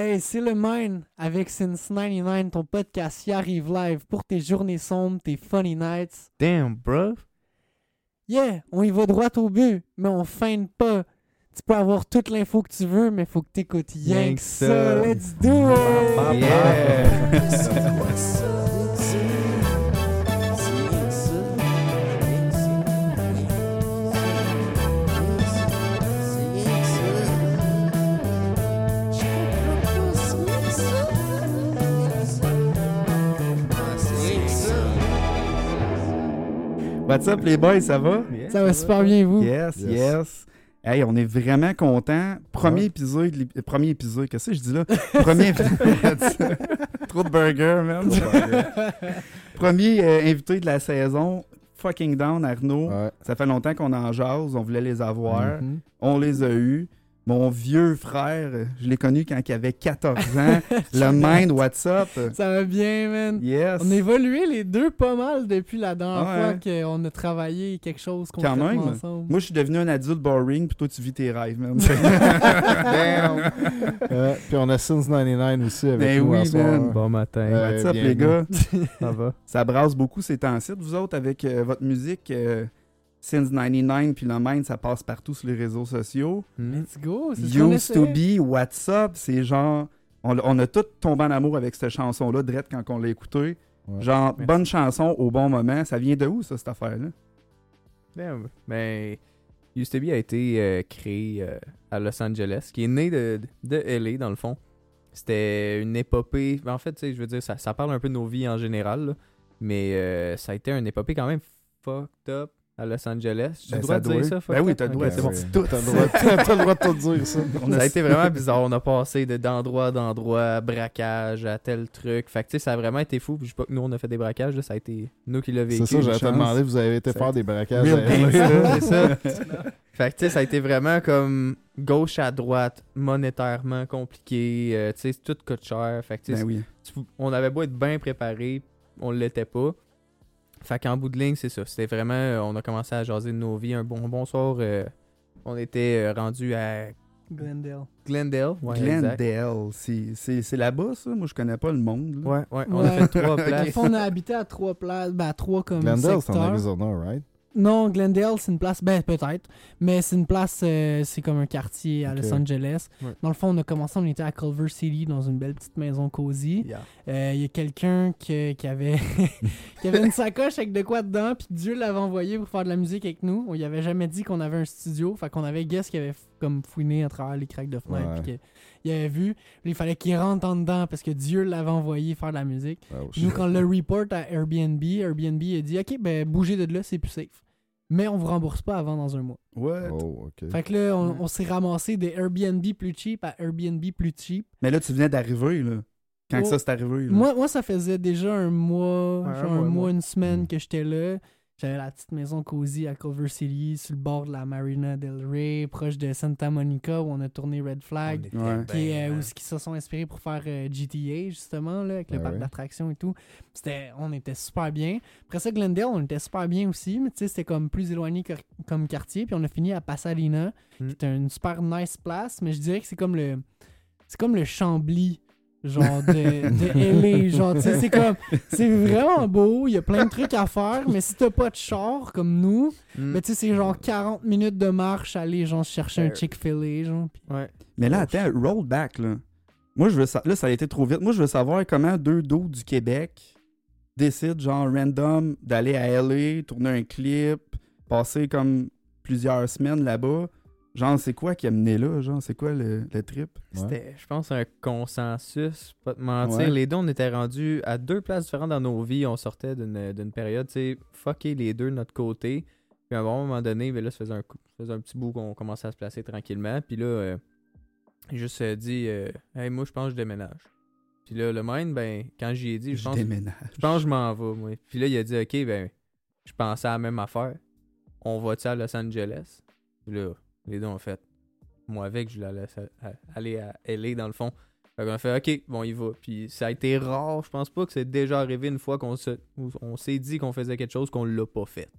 Hey, c'est le Mine avec Since 99, ton podcast qui arrive live pour tes journées sombres, tes funny nights. Damn, bro. Yeah, on y va droit au but, mais on feinte pas. Tu peux avoir toute l'info que tu veux, mais faut que t'écoutes rien que ça. ça. Let's do it! Yeah. What's up les boys, ça va? Ça va super bien, vous? Yes, yes. Yes. Hey, on est vraiment contents. Premier Ouais. épisode, premier épisode, qu'est-ce que je dis là? Premier Trop de burgers, man. Premier euh, invité de la saison, fucking down Arnaud. Ouais. Ça fait longtemps qu'on en jase, on voulait les avoir. Mhm. On les a eus. Mon vieux frère, euh, je l'ai connu quand il avait 14 ans. le Mind, what's up? Ça va bien, man. Yes. On a évolué les deux pas mal depuis la dernière Ouais. fois qu'on a travaillé quelque chose Quand concrètement même. ensemble. Moi, je suis devenu un adulte boring, puis toi, tu vis tes rêves, man. Damn. Ouais, puis on a Since 99 aussi avec Ben nous oui, en soir. man. Bon matin. Ouais. What's up, bienvenue. les gars? Ça va? Ça brasse beaucoup ces temps-ci. Vous autres, avec euh, votre musique, euh, Since 99, puis le Mind, ça passe partout sur les réseaux sociaux. Let's go. c'est Used to be, What's up, c'est genre... On, on a tous tombé en amour avec cette chanson-là, direct quand on l'a écoutée. Ouais. Genre, Merci. bonne chanson au bon moment. Ça vient de où, ça, cette affaire-là? Damn. Ben, Used to Be a été euh, créé euh, à Los Angeles, qui est né de, de LA, dans le fond. C'était une épopée. ben, En fait, tu sais, je veux dire, ça, ça parle un peu de nos vies en général, là. mais euh, ça a été une épopée quand même fucked up à Los Angeles. J'ai Ben, le droit de dire ça, Ben oui, t'as le droit, c'est c'est bon. T'as le droit, t'as le droit de tout dire ça. On Ça a- été vraiment bizarre. On a passé de- d'endroit à d'endroit, à braquage, à tel truc. Fait que tu sais, ça a vraiment été fou. Puis je sais pas que nous on a fait des braquages, là, ça a été nous qui l'a vécu. C'est ça, j'allais te demander, vous avez été faire des braquages. C'est ça. Fait que tu sais, ça a été vraiment comme gauche à droite, monétairement compliqué. euh, tu sais, tout coûte cher. Fait que tu Ben oui. tu- on avait beau être bien préparé, on l'était pas. Fait qu'en bout de ligne, c'est ça. C'était vraiment, euh, on a commencé à jaser de nos vies. Un bon bonsoir, euh, on était euh, rendu à Glendale. Glendale. Ouais. Glendale, c'est- c'est c'est là-bas, ça? Moi, je connais pas le monde. là. Ouais, ouais, on Ouais. a fait trois places. on a habité à trois places, ben à trois comme Glendale, c'est en secteurs. Arizona, right? Non, Glendale, c'est une place, ben peut-être, mais c'est une place, euh, c'est comme un quartier à. Los Angeles. Ouais. Dans le fond, on a commencé, on était à Culver City, dans une belle petite maison cosy. Yeah. Euh, Il y a quelqu'un que- qui avait qui avait une sacoche avec de quoi dedans, puis Dieu l'avait envoyé pour faire de la musique avec nous. On y avait jamais dit qu'on avait un studio, fait qu'on avait Guess qui avait comme fouiné à travers les craques de fenêtre, puis que- il avait vu. Puis il fallait qu'il rentre en dedans parce que Dieu l'avait envoyé faire de la musique. Oh, nous, quand on le report à Airbnb, Airbnb a dit Ok, ben bougez de là, c'est plus safe. Mais on vous rembourse pas avant dans un mois. What? Oh. Fait que là, on, Ouais. on s'est ramassé des Airbnb plus cheap à Airbnb plus cheap. Mais là, tu venais d'arriver, là. Quand Oh. que ça c'est arrivé, là. Moi, moi, ça faisait déjà un mois, Ouais, un genre mois, un un mois, mois. une semaine Mm. que j'étais là. J'avais la petite maison cosy à Culver City, sur le bord de la Marina del Rey, proche de Santa Monica, où on a tourné Red Flag. Ouais. qui est, euh, ben, où ils se sont inspirés pour faire euh, GTA justement là, avec le Ah parc ouais. d'attractions et tout. C'était on était super bien. Après ça Glendale, on était super bien aussi, mais tu sais c'était comme plus éloigné que- comme quartier puis on a fini à Pasadena, Mm. qui était une super nice place, mais je dirais que c'est comme le c'est comme le Chambly genre de, de LA genre tu sais c'est comme c'est vraiment beau il y a plein de trucs à faire mais si t'as pas de char comme nous hmm. ben tu sais c'est genre 40 minutes de marche aller genre chercher un Euh, Chick-fil-A genre Ouais. Mais là, attends, roll back, là. Moi, je veux sa- Là, ça a été trop vite. Moi, je veux savoir comment deux dos du Québec décident, genre, random, d'aller à LA, tourner un clip, passer comme plusieurs semaines là-bas. Genre, c'est quoi qui a mené là? Genre, c'est quoi le, le trip? Ouais. C'était, je pense, un consensus, pas te mentir. Ouais. Les deux, on était rendus à deux places différentes dans nos vies. On sortait d'une, d'une période, tu sais, fucker les deux de notre côté. Puis à un bon moment donné, ben là, ça faisait un, coup- ça faisait un petit bout qu'on commençait à se placer tranquillement. Puis là, euh, j'ai juste euh, dit, euh, hey, moi, je pense que je déménage. Puis là, le mind, ben, quand j'y ai dit, je Je pense, déménage. je pense que je m'en vais, moi. Puis là, il a dit, ok, ben, je pensais à la même affaire. On va-tu à Los Angeles? Puis là, les deux ont fait. Moi, avec, je la laisse aller à LA dans le fond. Fait qu'on a fait, ok, bon, il va. Puis ça a été rare. Je pense pas que c'est déjà arrivé une fois qu'on se, on s'est dit qu'on faisait quelque chose qu'on l'a pas fait.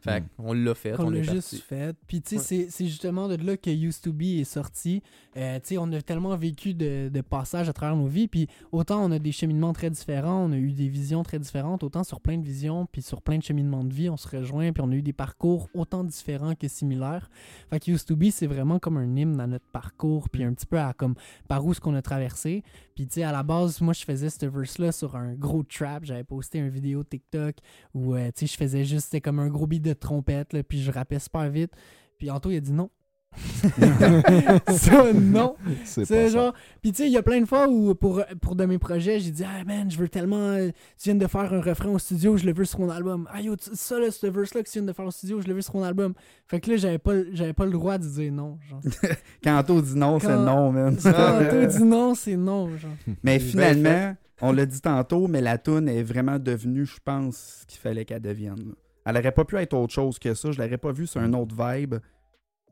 Fait Mm. qu'on l'a fait, on l'a juste parti. fait. Puis, tu sais, Ouais. c'est- c'est justement de là que Used to Be est sorti. Euh, tu sais, on a tellement vécu de, de passages à travers nos vies. Puis, autant on a des cheminements très différents, on a eu des visions très différentes, autant sur plein de visions, puis sur plein de cheminements de vie, on se rejoint, puis on a eu des parcours autant différents que similaires. Fait que Used to Be, c'est vraiment comme un hymne à notre parcours, puis un petit peu à comme par où ce qu'on a traversé. Puis, tu sais, à la base, moi, je faisais ce verse-là sur un gros trap. J'avais posté une vidéo TikTok où, euh, tu sais, je faisais juste, c'était comme un gros beat de trompette, là, puis je rappais super vite. Puis Anto, il a dit non. ça, non. C'est genre. Puis tu sais, il y a plein de fois où pour, pour de mes projets, j'ai dit Ah man, je veux tellement. euh, tu viens de faire un refrain au studio, je le veux sur mon album. Ah yo, tu- ça là, ce verse-là que tu viens de faire au studio, je le veux sur mon album. Fait que là, j'avais pas, le- j'avais pas le droit de dire non. Genre. Quand Anto dit non, c'est non, man. Quand Anto dit non, c'est non. Genre. Mais finalement, on l'a dit tantôt, mais la toune est vraiment devenue, je pense, ce qu'il fallait qu'elle devienne. Elle aurait pas pu être autre chose que ça. Je l'aurais pas vu sur un autre vibe.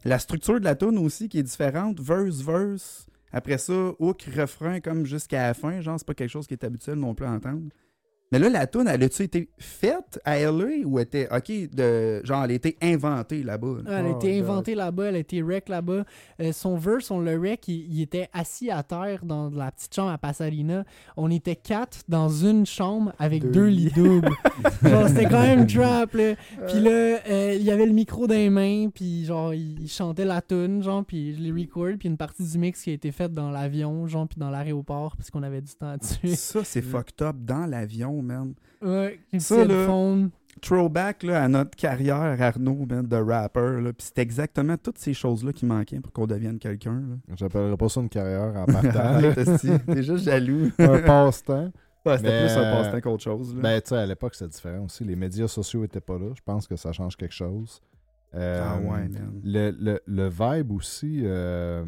La structure de la toune aussi qui est différente. Verse, verse. Après ça, hook, refrain, comme jusqu'à la fin. Genre, c'est pas quelque chose qui est habituel non plus à entendre. Mais là, la toune, elle a-tu été faite à LA ou était, ok, de, genre, elle a été inventée là-bas? là? Elle a Oh, été inventée là-bas, elle a été rec là-bas. Euh, son verse, on le rec, il, il était assis à terre dans la petite chambre à Pasadena. On était quatre dans une chambre avec Deux deux, lits. doubles. genre, c'était quand même trap, là. Puis là, euh, il y avait le micro dans les mains, puis genre, il, il chantait la tune, genre, puis je l'ai record, puis une partie du mix qui a été faite dans l'avion, genre, puis dans l'aéroport, parce qu'on avait du temps à tuer. Ça, c'est fucked up dans l'avion, man. ouais, Ça, là, throwback là, à notre carrière, Arnaud, man, de rapper. là. Puis c'est exactement toutes ces choses-là qui manquaient pour qu'on devienne quelqu'un. J'appellerais pas ça une carrière en partant. T'es juste jaloux. un passe-temps. Ouais, C'était plus un euh, passe-temps qu'autre chose. là. Ben, tu sais, à l'époque, c'était différent aussi. Les médias sociaux étaient pas là. Je pense que ça change quelque chose. Euh, ah ouais, man. le, le, le vibe aussi, euh,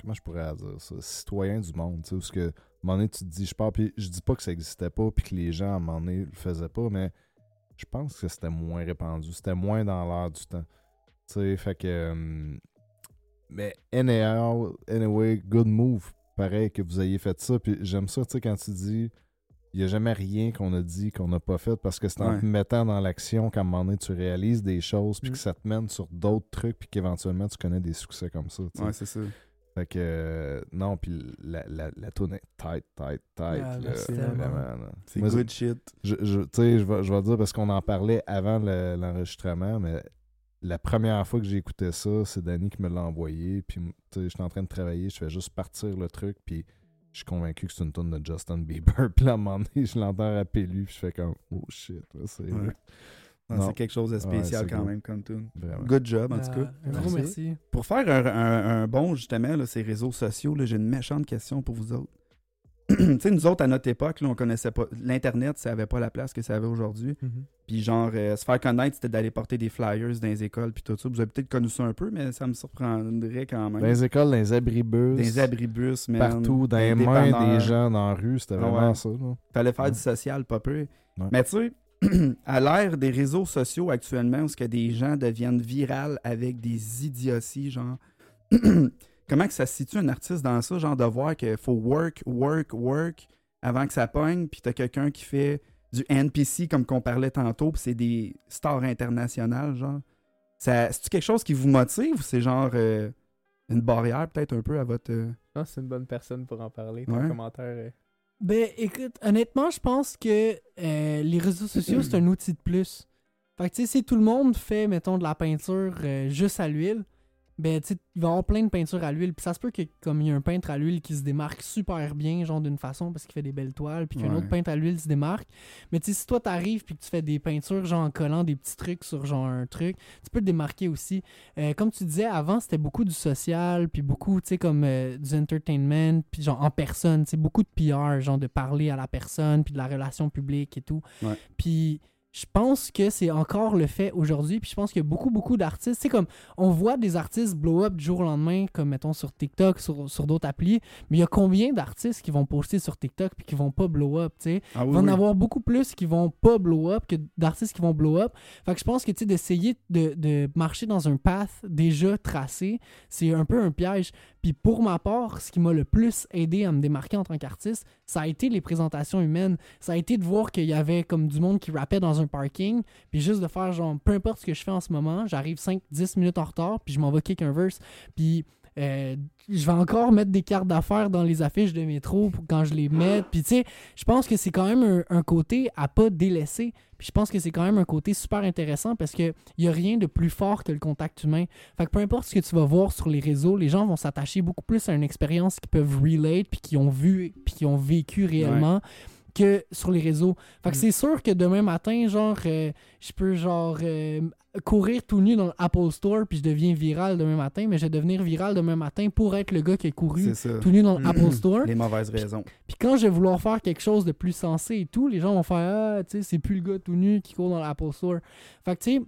comment je pourrais dire ça, citoyen du monde, tu sais, où ce que, un moment donné, tu te dis, je pars, puis je dis pas que ça existait pas, puis que les gens, à un moment donné, le faisaient pas, mais je pense que c'était moins répandu, c'était moins dans l'air du temps, tu sais, fait que, euh, mais anyhow, anyway, good move, pareil, que vous ayez fait ça, puis j'aime ça, tu sais, quand tu dis, il n'y a jamais rien qu'on a dit qu'on n'a pas fait parce que c'est en Ouais. te mettant dans l'action qu'à un moment donné tu réalises des choses puis Mm. que ça te mène sur d'autres trucs puis qu'éventuellement tu connais des succès comme ça. tu sais. Ouais, c'est ça. Fait que euh, non, puis la, la, la tournée tight, tight, tight. Ah. C'est good shit. je, je, tu sais, je vais, je vais dire parce qu'on en parlait avant le- l'enregistrement, mais la première fois que j'ai écouté ça, c'est Danny qui me l'a envoyé. Puis, tu sais, j'étais en train de travailler, je fais juste partir le truc, puis je suis convaincu que c'est une tonne de Justin Bieber. Puis là, à un moment donné, je l'entends rappeler lui, puis je fais comme, oh shit, c'est Ouais. Non. c'est quelque chose de spécial Ouais, quand même comme tune. vraiment. Good job, en tout Ah, cas. un gros Merci. merci. Pour faire un, un- un bon, justement, là, ces réseaux sociaux, là, j'ai une méchante question pour vous autres. tu sais, nous autres, à notre époque, là, on connaissait pas. L'Internet, ça avait pas la place que ça avait aujourd'hui. Puis, genre, euh, se faire connaître, c'était d'aller porter des flyers dans les écoles, puis tout ça. Vous avez peut-être connu ça un peu, mais ça me surprendrait quand même. Dans les écoles, dans les abribus, Dans les abribus, man. partout, dans les mains des gens dans la rue, c'était Ah vraiment ouais. ça. Là. Fallait faire Ouais. du social, pas peu. Ouais. Mais tu sais, à l'ère des réseaux sociaux actuellement, où ce que des gens deviennent virales avec des idioties, genre. Comment que ça se situe un artiste dans ça, genre de voir qu'il faut work, work, work avant que ça pogne, puis t'as quelqu'un qui fait du NPC comme qu'on parlait tantôt, puis c'est des stars internationales, genre. C'est-tu quelque chose qui vous motive ou c'est genre euh, une barrière peut-être un peu à votre. euh, Ah, c'est une bonne personne pour en parler. Ton Ouais. commentaire. euh, Ben, écoute, honnêtement, je pense que euh, les réseaux sociaux, c'est un outil de plus. Fait que, tu sais, si tout le monde fait, mettons, de la peinture euh, juste à l'huile, ben, tu sais, il va y avoir plein de peintures à l'huile. Puis ça se peut que, comme il y a un peintre à l'huile qui se démarque super bien, genre d'une façon, parce qu'il fait des belles toiles, puis qu'un Ouais. autre peintre à l'huile se démarque. Mais tu sais, si toi, t'arrives, puis que tu fais des peintures, genre en collant des petits trucs sur, genre, un truc, tu peux te démarquer aussi. Euh, comme tu disais, avant, c'était beaucoup du social, puis beaucoup, tu sais, comme euh, du entertainment, puis genre en personne, tu sais, beaucoup de PR, genre de parler à la personne, puis de la relation publique et tout. Puis je pense que c'est encore le fait aujourd'hui, puis je pense qu'il y a beaucoup, beaucoup d'artistes. C'est comme, on voit des artistes blow up du jour au lendemain, comme mettons sur TikTok, sur, sur d'autres applis, mais il y a combien d'artistes qui vont poster sur TikTok puis qui vont pas blow up, tu sais? Ah Il va en oui. avoir beaucoup plus qui vont pas blow up que d'artistes qui vont blow up. Fait que je pense que tu sais, d'essayer de, de marcher dans un path déjà tracé, c'est un peu un piège. Puis pour ma part, ce qui m'a le plus aidé à me démarquer en tant qu'artiste, ça a été les présentations humaines. Ça a été de voir qu'il y avait comme du monde qui rappait dans un parking, puis juste de faire genre, peu importe ce que je fais en ce moment, j'arrive 5-10 minutes en retard, puis je m'en vais kick un verse, puis euh, je vais encore mettre des cartes d'affaires dans les affiches de métro quand je les mets. Puis tu sais, je pense que c'est quand même un, côté à pas délaisser. Puis je pense que c'est quand même un côté super intéressant parce que y a rien de plus fort que le contact humain. Fait que peu importe ce que tu vas voir sur les réseaux, les gens vont s'attacher beaucoup plus à une expérience qu'ils peuvent relate puis qui ont vu puis qui ont vécu réellement. Que sur les réseaux. Fait que Mm. c'est sûr que demain matin, genre, euh, je peux genre euh, courir tout nu dans l'Apple Store puis je deviens viral demain matin, mais je vais devenir viral demain matin pour être le gars qui a couru tout nu dans l'Apple Store. Les mauvaises raisons. Puis quand je vais vouloir faire quelque chose de plus sensé et tout, les gens vont faire Ah, tu sais, c'est plus le gars tout nu qui court dans l'Apple Store. Fait que tu sais,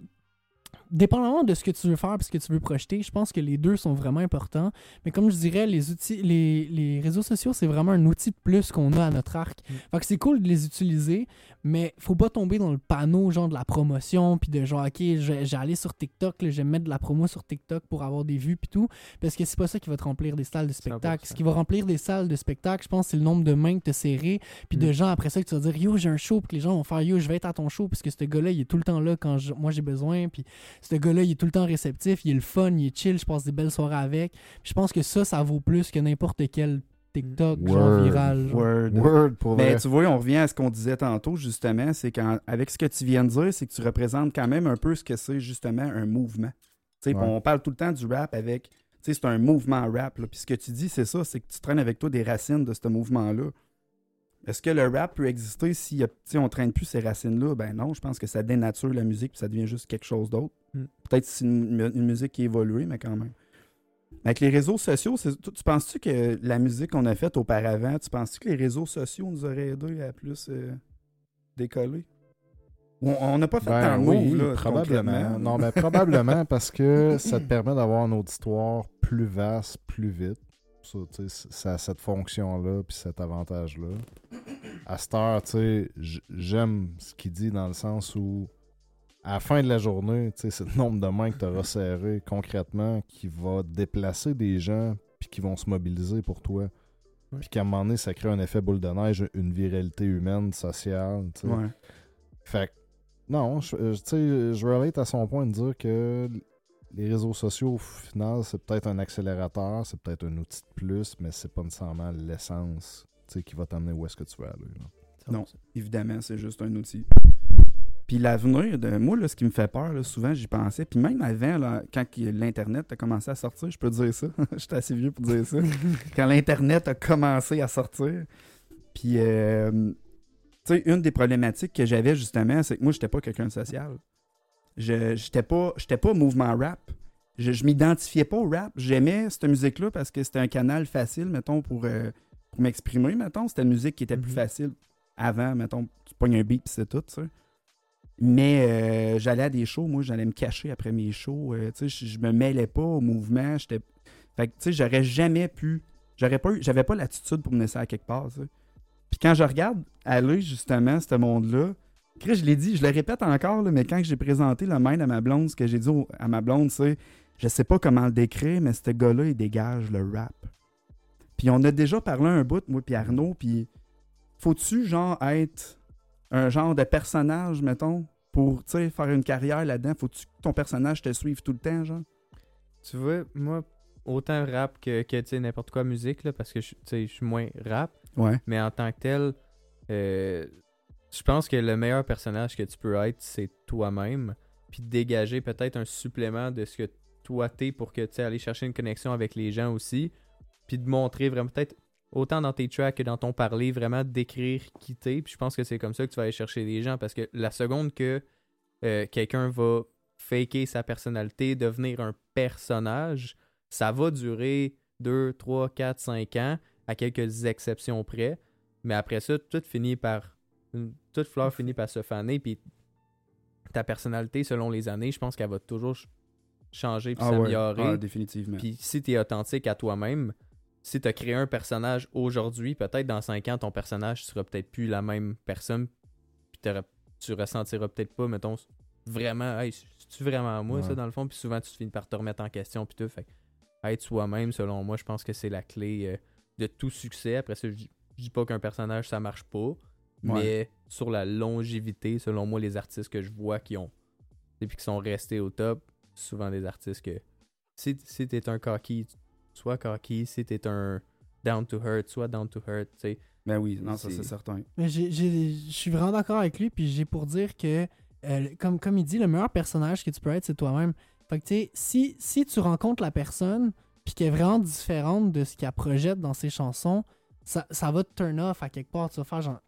dépendamment de ce que tu veux faire et ce que tu veux projeter, je pense que les deux sont vraiment importants. Mais comme je dirais, les outils, les, les réseaux sociaux, c'est vraiment un outil de plus qu'on a à notre arc. Mm. Fait que c'est cool de les utiliser, mais faut pas tomber dans le panneau genre de la promotion puis de genre ok, j'ai allé sur TikTok, là, je vais mettre de la promo sur TikTok pour avoir des vues puis tout, parce que c'est pas ça qui va te remplir des salles de spectacle. 100%. Ce qui va remplir des salles de spectacle, je pense, c'est le nombre de mains que tu serré puis de Mm. gens après ça que tu vas dire yo j'ai un show puis que les gens vont faire yo je vais être à ton show parce que ce gars-là il est tout le temps là quand je- moi j'ai besoin puis ce gars-là il est tout le temps réceptif il est le fun il est chill je passe des belles soirées avec Puis je pense que ça ça vaut plus que n'importe quel TikTok genre Word. viral genre. Word. Word pour Mais vrai. tu vois, on revient à ce qu'on disait tantôt, justement, c'est qu'avec ce que tu viens de dire, c'est que tu représentes quand même un peu ce que c'est justement un mouvement. Tu sais, Ouais. On parle tout le temps du rap avec. Tu sais, c'est un mouvement rap. là. Puis ce que tu dis, c'est ça, c'est que tu traînes avec toi des racines de ce mouvement-là. Est-ce que le rap peut exister si on traîne plus ces racines-là? Ben non, je pense que ça dénature la musique puis ça devient juste quelque chose d'autre. Mm. Peut-être que c'est une, mu- une musique qui évolue, mais quand même. Avec les réseaux sociaux, tu, tu penses-tu que la musique qu'on a faite auparavant, tu penses-tu que les réseaux sociaux nous auraient aidé à plus euh, décoller? On- n'a pas fait Ben tant de oui, moves, là, probablement. Non, mais probablement parce que ça te permet d'avoir une auditoire plus vaste, plus vite. Ça, a cette fonction-là, puis cet avantage-là. À cette heure, tu sais, j- j'aime ce qu'il dit dans le sens où, à la fin de la journée, tu sais, c'est le nombre de mains que tu auras serré concrètement qui va déplacer des gens, puis qui vont se mobiliser pour toi. Puis qu'à un moment donné, ça crée un effet boule de neige, une viralité humaine, sociale. tu sais. Ouais. Fait que, non, je, euh, tu sais, je relate à son point de dire que les réseaux sociaux, au final, c'est peut-être un accélérateur, c'est peut-être un outil de plus, mais c'est pas nécessairement l'essence tu sais, qui va t'amener où est-ce que tu veux aller. là. Non. Évidemment, c'est juste un outil. Puis l'avenir, de moi, là, ce qui me fait peur, là, souvent, j'y pensais. Puis même avant, là, quand l'Internet a commencé à sortir, je peux dire ça. J'étais assez vieux pour dire ça. quand l'Internet a commencé à sortir. Puis, euh, tu sais, une des problématiques que j'avais justement, c'est que moi, j'étais pas quelqu'un de social. Je j'étais pas, j'étais pas mouvement rap. Je, je m'identifiais pas au rap. J'aimais cette musique-là parce que c'était un canal facile, mettons, pour, euh, pour m'exprimer, mettons. C'était une musique qui était plus Mhm. facile avant, mettons, tu pognes un beat c'est tout, tu sais. Mais euh, j'allais à des shows, moi, j'allais me cacher après mes shows. euh, tu sais, je, je me mêlais pas au mouvement. J'étais. Fait que, tu sais, j'aurais jamais pu. J'aurais pas eu- J'avais pas l'attitude pour me laisser à quelque part. Puis quand je regarde aller, justement, ce monde-là, Chris, je l'ai dit, je le répète encore, là, mais quand j'ai présenté le main à ma blonde, ce que j'ai dit au- à ma blonde, c'est je sais pas comment le décrire, mais ce gars-là, il dégage le rap. Puis on a déjà parlé un bout, moi puis Arnaud, puis faut-tu, genre, être un genre de personnage, mettons, pour, tu sais, faire une carrière là-dedans? Faut-tu que ton personnage te suive tout le temps, genre? Tu vois, moi, autant rap que, que tu sais, n'importe quoi musique, là, parce que je tu sais, je suis moins rap, Ouais. mais en tant que tel, euh, je pense que le meilleur personnage que tu peux être, c'est toi-même, puis dégager peut-être un supplément de ce que toi t'es pour que tu sais, aller chercher une connexion avec les gens aussi, puis de montrer vraiment peut-être autant dans tes tracks que dans ton parler, vraiment d'écrire qui t'es, puis je pense que c'est comme ça que tu vas aller chercher les gens, parce que la seconde que euh, quelqu'un va faker sa personnalité, devenir un personnage, ça va durer 2, 3, 4, 5 ans, à quelques exceptions près. Mais après ça, tout finit par. Toute fleur finit par se faner. Puis ta personnalité, selon les années, je pense qu'elle va toujours ch- changer puis Ah ouais. s'améliorer. Ah, définitivement. Puis si tu es authentique à toi-même, si tu as créé un personnage aujourd'hui, peut-être dans 5 ans, ton personnage sera peut-être plus la même personne. Puis tu ressentiras peut-être pas, mettons, vraiment, hey, c'est-tu vraiment moi, ça, dans le fond? Puis souvent, tu finis par te remettre en question. Puis tout. Fait être soi-même, selon moi, je pense que c'est la clé euh, de tout succès. Après ça, je dis pas qu'un personnage, ça marche pas. Mais sur la longévité, selon moi, les artistes que je vois qui ont. Et puis qui sont restés au top, souvent des artistes que. Si, si t'es un cocky, sois cocky. Si t'es un down to hurt, sois down to hurt. tu sais. Ben oui, non, ça C'est- certain. Mais j'ai- j'ai- je suis vraiment d'accord avec lui, puis j'ai pour dire que, euh, comme, comme il dit, le meilleur personnage que tu peux être, c'est toi-même. Fait que, tu sais, si, si tu rencontres la personne, puis qu'elle est vraiment différente de ce qu'elle projette dans ses chansons, ça, ça va te turn off à quelque part. Tu vas faire genre.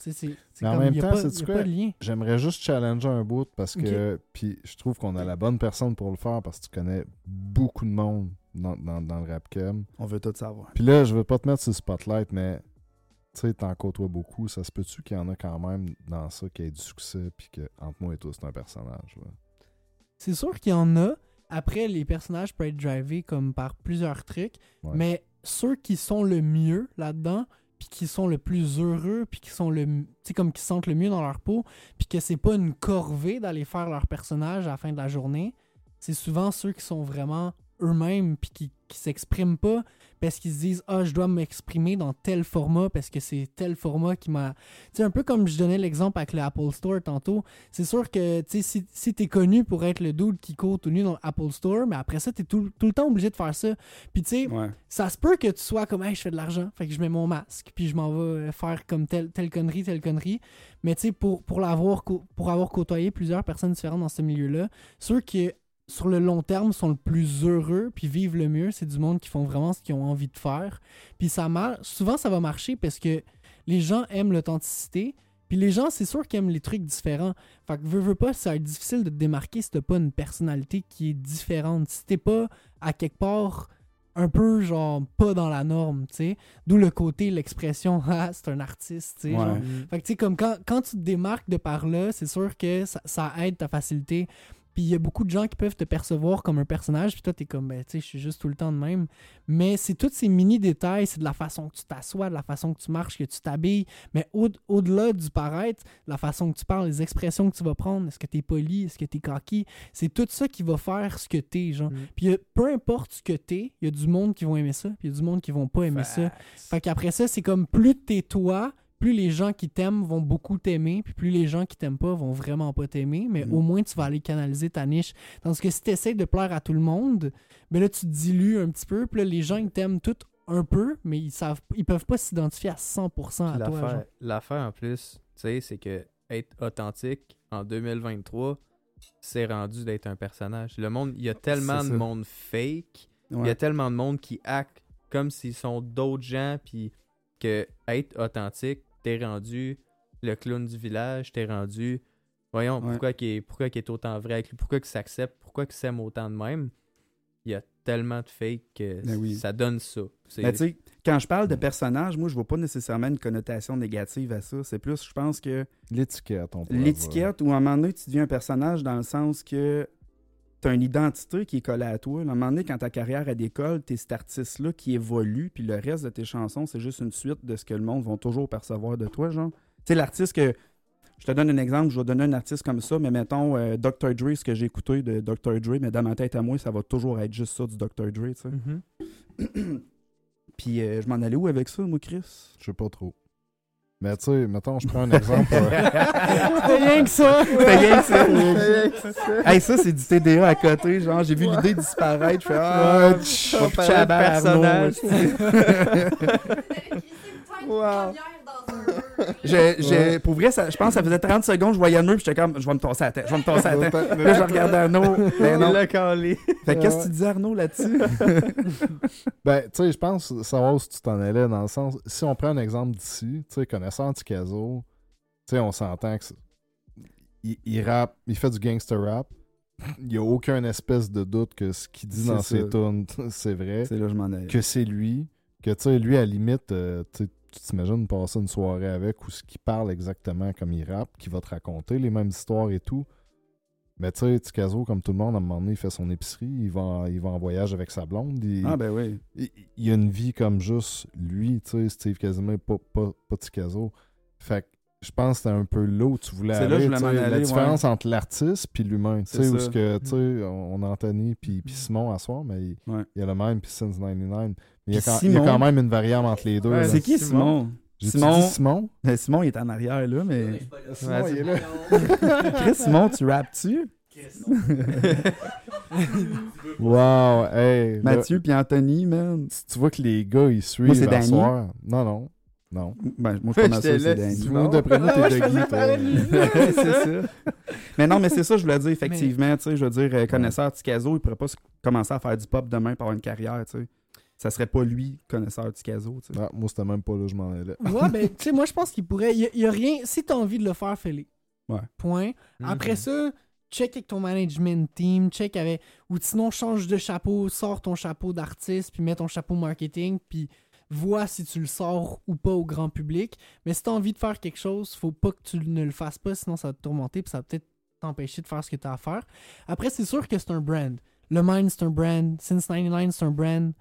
C'est c'est Mais en même temps, a quoi? J'aimerais juste challenger un bout parce que. Puis je trouve qu'on a la bonne personne pour le faire parce que tu connais beaucoup de monde dans, dans, dans le rap cam. On veut tout savoir. Puis là, je veux pas te mettre sur le spotlight, mais tu sais, t'en côtoies beaucoup. Ça se peut-tu qu'il y en a quand même dans ça qui ait du succès, puis que entre moi et toi, c'est un personnage. C'est sûr qu'il y en a. Après, les personnages peuvent être drivés comme par plusieurs trucs. Ouais. Mais ceux qui sont le mieux là-dedans, puis qui sont le plus heureux, puis qui sont le, tu comme qui se sentent le mieux dans leur peau, puis que c'est pas une corvée d'aller faire leur personnage à la fin de la journée, c'est souvent ceux qui sont vraiment eux-mêmes, puis qui, qui s'expriment pas parce qu'ils se disent ah je dois m'exprimer dans tel format parce que c'est tel format qui m'a tu sais un peu comme je donnais l'exemple avec le Apple Store tantôt. C'est sûr que tu sais si, si t'es connu pour être le dude qui court tout nu dans l'Apple Store mais après ça t'es tout, tout le temps obligé de faire ça. Puis tu sais Ouais. ça se peut que tu sois comme hey, je fais de l'argent fait que je mets mon masque puis je m'en vais euh, faire comme telle, telle connerie telle connerie. Mais tu sais pour pour l'avoir pour avoir côtoyé plusieurs personnes différentes dans ce milieu là ceux qui sur le long terme sont le plus heureux puis vivent le mieux c'est du monde qui font vraiment ce qu'ils ont envie de faire puis ça marche souvent ça va marcher parce que les gens aiment l'authenticité puis les gens c'est sûr qu'ils aiment les trucs différents fait que veux, veux pas ça va être difficile de te démarquer si t'as pas une personnalité qui est différente si t'es pas à quelque part un peu genre pas dans la norme, tu sais. D'où le côté, l'expression ah, c'est un artiste, tu sais. Ouais. Fait que tu sais, comme quand, quand tu te démarques de par là, c'est sûr que ça, ça aide ta facilité. Puis il y a beaucoup de gens qui peuvent te percevoir comme un personnage, puis toi, t'es comme, ben, tu sais, je suis juste tout le temps de même. Mais c'est tous ces mini-détails, c'est de la façon que tu t'assois, de la façon que tu marches, que tu t'habilles. Mais au- au-delà du paraître, la façon que tu parles, les expressions que tu vas prendre, est-ce que t'es poli, est-ce que t'es coquille, c'est tout ça qui va faire ce que t'es, genre. Mm. Puis a- peu importe ce que t'es, il y a du monde qui vont aimer ça, puis il y a du monde qui vont pas aimer ça. Fait qu'après ça, c'est comme plus t'es toi, plus les gens qui t'aiment vont beaucoup t'aimer, puis plus les gens qui t'aiment pas vont vraiment pas t'aimer, mais Mm. au moins tu vas aller canaliser ta niche. Tandis que si t'essayes de plaire à tout le monde, ben là tu te dilues un petit peu, puis là les gens ils t'aiment tout un peu, mais ils savent ils peuvent pas s'identifier à 100% à toi. L'affaire- en plus, tu sais, c'est que être authentique en 2023, c'est rendu d'être un personnage. Le monde, il y a tellement de ça. monde fake, il y a tellement de monde qui acte comme s'ils sont d'autres gens, puis que être authentique, t'es rendu le clown du village, t'es rendu. Voyons, Ouais. pourquoi qu'il est, pourquoi qu'il est autant vrai avec lui, pourquoi qu'il s'accepte, pourquoi qu'il s'aime autant de même. Il y a tellement de fake que Ben oui. ça donne ça. C'est- Mais tu sais, quand je parle de personnage, moi, je vois pas nécessairement une connotation négative à ça. C'est plus, je pense que L'étiquette, on pourrait l'étiquette, où à un moment donné, tu deviens un personnage dans le sens que tu as une identité qui est collée à toi. À un moment donné, quand ta carrière à décolle, tu es cet artiste-là qui évolue, puis le reste de tes chansons, c'est juste une suite de ce que le monde va toujours percevoir de toi, genre. Tu sais, l'artiste que. Je te donne un exemple, je vais donner un artiste comme ça, mais mettons euh, Dr. Dre, ce que j'ai écouté de Dr. Dre, mais dans ma tête à moi, ça va toujours être juste ça du Dr. Dre, tu sais. Mhm. Puis euh, je m'en allais où avec ça, moi, Chris? Je sais pas trop. Mais tu sais, mettons, je prends un exemple. euh, C'est rien que ça! C'était rien que ça. hey, ça, c'est du TDA à côté. Genre, j'ai vu l'idée disparaître. Je fais, ah, personnage. Wow. Je, je, pour vrai, ça, je pense que ça faisait 30 secondes, je voyais le mur, puis j'étais comme, je vais me tasser la tête, je vais me tasser la tête. Là, je regardais Arnaud. Mais non. Le calé. Fait que qu'est-ce que tu disais, Arnaud, là-dessus? Ben, tu sais, je pense savoir où tu t'en allais dans le sens. Si on prend un exemple d'ici, tu sais, connaissant Ticazo, tu sais, on s'entend que. c'est- Il, il rappe, il fait du gangster rap. Il n'y a aucun espèce de doute que ce qu'il dit C'est dans ça. ses tunes, c'est vrai. C'est là que je m'en. Que c'est lui. Que, tu sais, lui, à la limite, euh, tu t'imagines passer une soirée avec où ce qu'il parle exactement comme il rappe, qu'il va te raconter les mêmes histoires et tout. Mais tu sais, Ticazo, comme tout le monde, à un moment donné, il fait son épicerie, il va en, il va en voyage avec sa blonde. Il, Ah, ben oui. il, il a une vie comme juste lui, tu sais, Steve Casimir, pas, pas, pas Ticazo. Fait que je pense que c'était un peu là où tu voulais C'est là aller. que je voulais m'en La aller, différence entre l'artiste puis l'humain. Tu sais, où ce que, tu sais, on, on a Anthony puis, puis Simon à soir, mais il, Ouais. il y a le même puis Since 99. Mais il y, a quand, il y a Simon- quand même une variable entre les deux. Ouais, là. c'est qui, Simon? Simon? J'ai Simon-? Mais il est en arrière, là, mais... Simon, Ouais, il est là. Chris, Simon, tu rappes-tu? Wow, hey. là, Mathieu puis Anthony, man. si tu vois que les gars, ils suivent Moi, c'est à Danny. soir. Non, non. Non. Ben, moi, je suis pas sûr c'est Danny. Moi, d'après moi, t'es c'est ça. Mais non, mais c'est ça, je voulais dire, effectivement, tu sais, je veux dire, euh, connaisseur Ticazo, il pourrait pas commencer à faire du pop demain pour avoir une carrière, tu sais. Ça serait pas lui, connaisseur Ticazo, tu sais. Moi, c'était même pas là, je m'en allais. Ouais, ben, tu sais, moi, je pense qu'il pourrait. Il y, a rien. Si t'as envie de le faire, fais-le. Ouais. Point. Après Mhm. ça, check avec ton management team, check avec. Ou sinon, change de chapeau, sors ton chapeau d'artiste, puis mets ton chapeau marketing, puis vois si tu le sors ou pas au grand public. Mais si t'as envie de faire quelque chose, faut pas que tu ne le fasses pas, sinon ça va te tourmenter, puis ça va peut-être t'empêcher de faire ce que t'as à faire. Après, c'est sûr que c'est un brand. Le Mind, c'est un brand. Since 99, c'est un brand.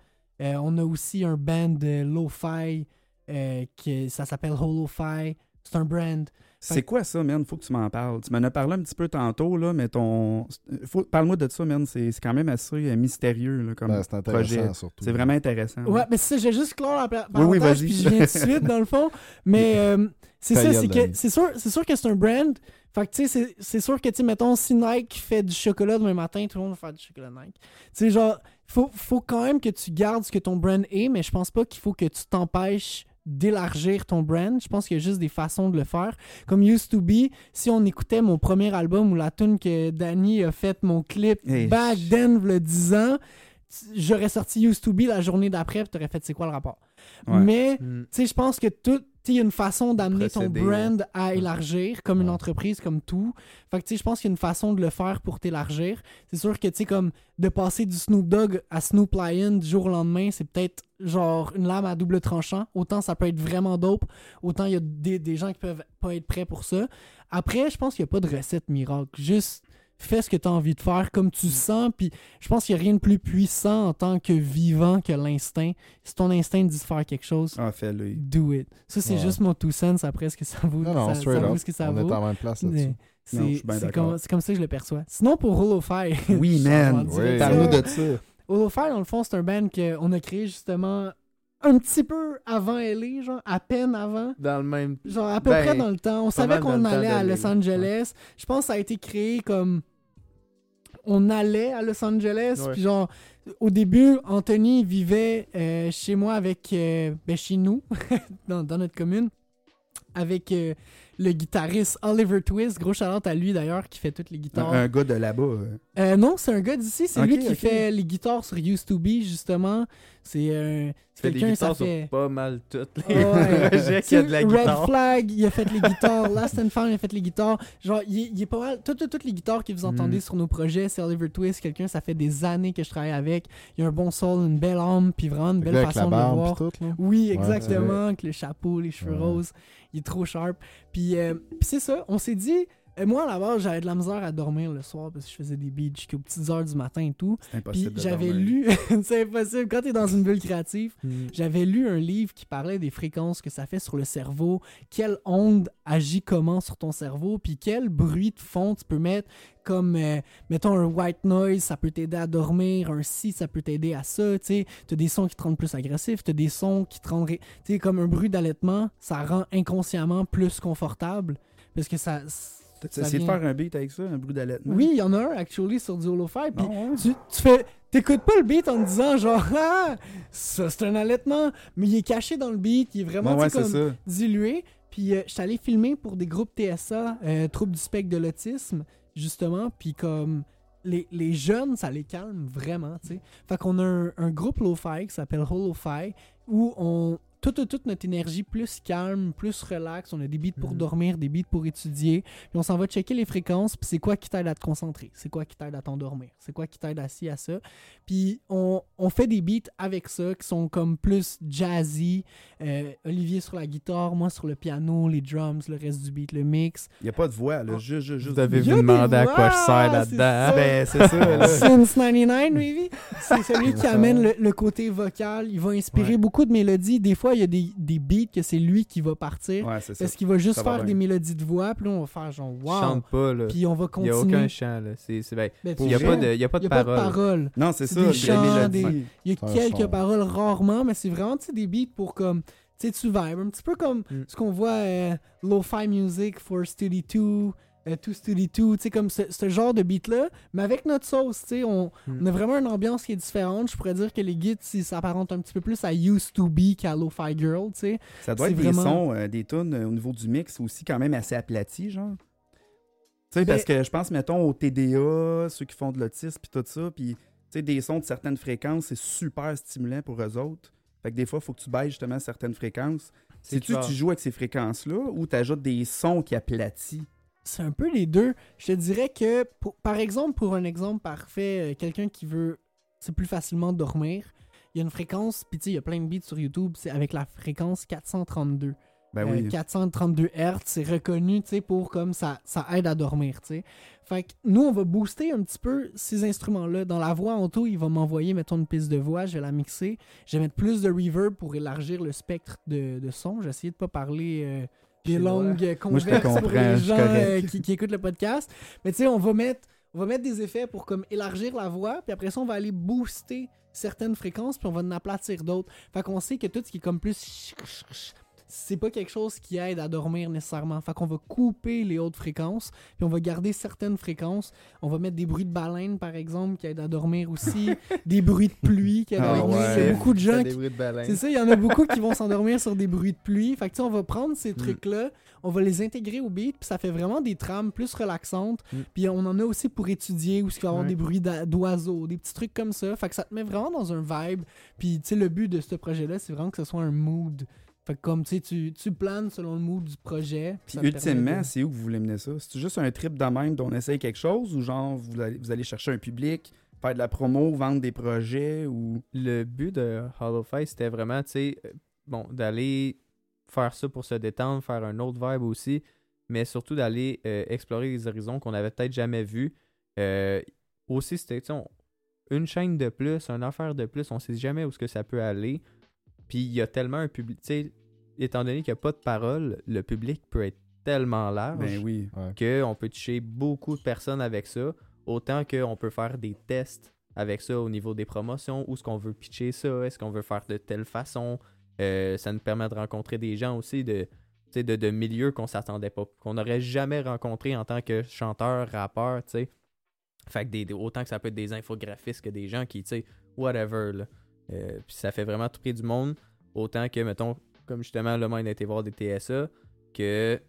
Euh, on a aussi un band de lo-fi euh, ça s'appelle Holo-Fi. C'est un brand. C'est quoi ça, man? Faut que tu m'en parles. Tu m'en as parlé un petit peu tantôt, là, mais ton. Faut... Parle-moi de ça, man. C'est c'est quand même assez euh, mystérieux, là, comme Ben, c'est intéressant, projet. surtout. C'est vraiment intéressant. Ouais, mais c'est ça, j'ai juste clore la pla- Oui, oui, puis je viens tout de suite, dans le fond. Mais euh, c'est ça, c'est que c'est sûr, c'est sûr que c'est un brand. Fait que, tu sais, c'est- c'est sûr que, tu sais, mettons, si Nike fait du chocolat demain matin, tout le monde va faire du chocolat Nike. Tu sais, genre, faut, faut quand même que tu gardes ce que ton brand est, mais je pense pas qu'il faut que tu t'empêches d'élargir ton brand. Je pense qu'il y a juste des façons de le faire. Comme Used to Be, si on écoutait mon premier album ou la tune que Danny a fait mon clip Hey. back then, le 10 ans, j'aurais sorti Used to Be la journée d'après, puis t'aurais fait c'est quoi le rapport? Ouais. Mais Mm. tu sais, je pense que tout, tu il y a une façon d'amener ton brand à élargir, comme une entreprise, comme tout. Fait que tu sais, je pense qu'il y a une façon de le faire pour t'élargir. C'est sûr que tu sais, comme de passer du Snoop Dogg à Snoop Lion du jour au lendemain, c'est peut-être genre une lame à double tranchant. Autant ça peut être vraiment dope, autant il y a des, des gens qui peuvent pas être prêts pour ça. Après, je pense qu'il n'y a pas de recette miracle. Juste fais ce que tu as envie de faire comme tu sens. Puis je pense qu'il n'y a rien de plus puissant en tant que vivant que l'instinct. Si ton instinct dit de faire quelque chose, Ah, fais-le. do it. Ça, c'est Ouais. juste mon two cents après ce que ça vaut. Non, non, ça, straight ça vaut ce que ça on vaut? est en même place là-dessus. Non, je C'est suis bien c'est d'accord. comme, c'est comme ça que je le perçois. Sinon, pour Holofy. Oui, man. Oui. Parle-nous de ça. Holofy, dans le fond, c'est un band qu'on a créé justement un petit peu avant LA, genre à peine avant. Dans le même. Genre à peu Ben, près dans le temps. On savait qu'on allait à Los Angeles. Je pense que ça a été créé comme. On allait à Los Angeles. Puis genre, au début, Anthony vivait euh, chez moi avec. euh, ben, chez nous, dans, dans notre commune. Avec euh, le guitariste Oliver Twist. Gros shout à lui d'ailleurs, qui fait toutes les Un, guitares. un gars de là-bas. euh. Euh, non, c'est un gars d'ici. C'est lui qui fait les guitares sur Used to Be, justement. C'est euh, c'est fait des quelqu'un, ça guitares fait. sur pas mal toutes les Ouais. projets qu'il y a de la Red guitare. Flag, il a fait les guitares. Last and Found, il a fait les guitares. Genre, il, est- il est pas mal. Toutes, toutes, toutes les guitares que vous entendez Mm. sur nos projets, c'est Oliver Twist, quelqu'un, ça fait des années que je travaille avec. Il a un bon soul, une belle âme, puis vraiment une Le belle avec la façon de le barbe voir. tout, là. Oui, Ouais, exactement, avec le chapeau, les cheveux Ouais. roses. Il est trop sharp. Puis, euh, puis c'est ça, on s'est dit. Moi, à la base, j'avais de la misère à dormir le soir parce que je faisais des beats jusqu'aux petites heures du matin et tout. C'est Puis impossible. de j'avais lu, c'est impossible, quand t'es dans une bulle créative, Mm. j'avais lu un livre qui parlait des fréquences que ça fait sur le cerveau, quelle onde agit comment sur ton cerveau, puis quel bruit de fond tu peux mettre, comme, euh, mettons, un white noise, ça peut t'aider à dormir, un si, ça peut t'aider à ça, tu sais. T'as des sons qui te rendent plus agressif, t'as des sons qui te rendent, tu sais, comme un bruit d'allaitement, ça rend inconsciemment plus confortable, parce que ça... Essayé de faire un beat avec ça, un bruit d'allaitement? Oui, il y en a un, actually, sur du Holofi, puis ouais. tu, tu fais t'écoutes pas le beat en disant genre ah ça c'est un allaitement mais il est caché dans le beat il est vraiment ouais, comme dilué puis euh, je suis allé filmer pour des groupes TSA euh, troubles du spectre de l'autisme justement puis comme les, les jeunes ça les calme vraiment tu sais fait qu'on a un, un groupe lo-fi qui s'appelle Holofi où on toute, toute, toute notre énergie plus calme, plus relax. On a des beats pour Mhm. dormir, des beats pour étudier. Puis on s'en va checker les fréquences. Puis c'est quoi qui t'aide à te concentrer? C'est quoi qui t'aide à t'endormir? C'est quoi qui t'aide à ci, à ça? Puis on, on fait des beats avec ça qui sont comme plus jazzy. Euh, Olivier sur la guitare, moi sur le piano, les drums, le reste du beat, le mix. Il n'y a pas de voix, là. Juste, juste, juste. Vous avez vu demander à quoi je sers c'est là-dedans? ça. Ben, c'est ça. Since 99, maybe. C'est celui qui amène le, le côté vocal. Il va inspirer Ouais. beaucoup de mélodies. Des fois, il y a des, des beats que c'est lui qui va partir. Ouais, c'est ça. Parce qu'il va juste Ça va faire bien. des mélodies de voix. Puis là, on va faire genre wow. chante pas, là. Puis on va Il n'y a continuer. aucun chant, là. C'est, c'est, ben, Ben, tu il n'y a, pas de, il y a pas Il de y a pas de parole. paroles. Non, c'est C'est ça. des les chants, mélodies. des- Il y a C'est un quelques son. paroles rarement, mais c'est vraiment tu sais, des beats pour comme. sais, tu vibes. Un petit peu comme Mm. ce qu'on voit euh, Lo-Fi Music for Study 2, euh, 2 Study 2, tu sais, comme ce, ce genre de beat-là, mais avec notre sauce, tu sais, on, Mm. on a vraiment une ambiance qui est différente. Je pourrais dire que les guides, s'apparentent un petit peu plus à Used to Be qu'à Lo-Fi Girl, tu sais. Ça doit être des vraiment- sons, euh, des tunes euh, au niveau du mix aussi quand même assez aplatis, genre. Tu sais, parce que je pense, mettons, au TDA, ceux qui font de l'autisme puis tout ça, puis tu sais, des sons de certaines fréquences, c'est super stimulant pour eux autres. Fait que des fois, il faut que tu baisses justement certaines fréquences. C'est Si tu clair. tu joues avec ces fréquences-là ou tu ajoutes des sons qui aplatissent. C'est un peu les deux. Je te dirais que, pour- par exemple, pour un exemple parfait, euh, quelqu'un qui veut, c'est plus facilement dormir, il y a une fréquence, puis tu sais, il y a plein de beats sur YouTube, c'est avec la fréquence 432. Ben Euh, oui. 432 Hz, c'est reconnu, tu sais, pour comme ça, ça aide à dormir, tu sais. Fait que nous, on va booster un petit peu ces instruments-là. Dans la voix en tout, il va m'envoyer, mettons, une piste de voix, je vais la mixer. Je vais mettre plus de reverb pour élargir le spectre de, de son. J'ai essayé de pas parler euh, des longues Moi, je te converses pour les gens euh, qui, qui écoutent le podcast. Mais tu sais, on va mettre on va mettre des effets pour comme élargir la voix, puis après ça, on va aller booster certaines fréquences, puis on va en aplatir d'autres. Fait qu'on sait que tout ce qui est comme plus c'est pas quelque chose qui aide à dormir nécessairement. Fait qu'on va couper les hautes fréquences, puis on va garder certaines fréquences. On va mettre des bruits de baleine, par exemple, qui aident à dormir aussi. des bruits de pluie qui aident à Ah dormir. ouais. Il y a beaucoup de gens qui, de c'est ça, il y en a beaucoup qui vont s'endormir sur des bruits de pluie. Fait que tu sais, on va prendre ces Mm. trucs-là, on va les intégrer au beat, puis ça fait vraiment des trames plus relaxantes. Mm. Puis on en a aussi pour étudier, où il va y avoir Ouais. des bruits d'oiseaux, des petits trucs comme ça. Fait que ça te met vraiment dans un vibe. Puis tu sais, le but de ce projet-là, c'est vraiment que ce soit un mood. Fait que comme tu sais, tu, planes selon le mood du projet. Puis ultimement, de- c'est où que vous voulez mener ça? C'est juste un trip de même dont on essaye quelque chose ou genre vous allez, vous allez chercher un public, faire de la promo, vendre des projets ou? Le but de Hollow Face, c'était vraiment, tu sais, euh, bon, d'aller faire ça pour se détendre, faire un autre vibe aussi, mais surtout d'aller euh, explorer des horizons qu'on avait peut-être jamais vus. Euh, aussi, c'était, tu sais, on- une chaîne de plus, une affaire de plus, on sait jamais où ce que ça peut aller. Puis il y a tellement un public, tu sais, étant donné qu'il n'y a pas de parole, le public peut être tellement large Ben oui. qu'on peut toucher beaucoup de personnes avec ça, autant qu'on peut faire des tests avec ça au niveau des promotions, où est-ce qu'on veut pitcher ça, est-ce qu'on veut faire de telle façon. Euh, ça nous permet de rencontrer des gens aussi de, de, de milieux qu'on s'attendait pas, qu'on n'aurait jamais rencontré en tant que chanteur, rappeur, tu sais. Fait que des, des- autant que ça peut être des infographistes que des gens qui, tu sais, whatever, là. Euh, puis ça fait vraiment tout prix du monde, autant que, mettons, comme justement, le monde a été voir des TSA, que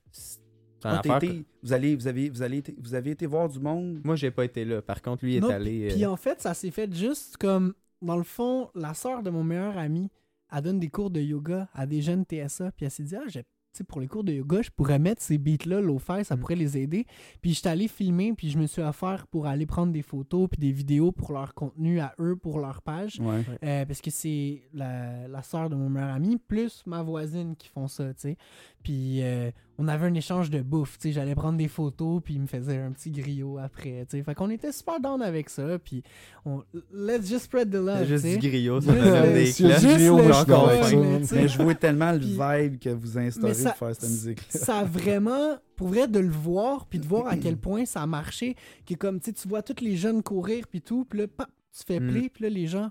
Ah, été- vous, allez, vous, avez, vous, allez été- vous avez été voir du monde? moi, j'ai pas été là. Par contre, lui est allé. Puis euh, en fait, ça s'est fait juste comme, dans le fond, la sœur de mon meilleur ami, elle donne des cours de yoga à des jeunes TSA, puis elle s'est dit, ah, j'ai- pour les cours de yoga, je pourrais mettre ces beats-là, lo-fi, ça Mm. pourrait les aider. Puis j'étais allé filmer, puis je me suis offert pour aller prendre des photos, puis des vidéos pour leur contenu à eux, pour leur page. Ouais. Euh, parce que c'est la, la soeur de mon meilleur ami, plus ma voisine qui font ça, tu sais. Puis euh, on avait un échange de bouffe, tu sais. J'allais prendre des photos, puis il me faisait un petit griot après, tu sais. Fait qu'on était super down avec ça, puis on... let's just spread the love, juste du griot, ça le- des là, sais. Mais je vois tellement le vibe que vous instaurez ça- pour faire cette musique. ça a vraiment, pour vrai, de le voir, puis de voir à quel point ça a marché, que comme, tu sais, tu vois tous les jeunes courir, puis tout, puis là, pap, tu fais Mm. play, puis là, les gens...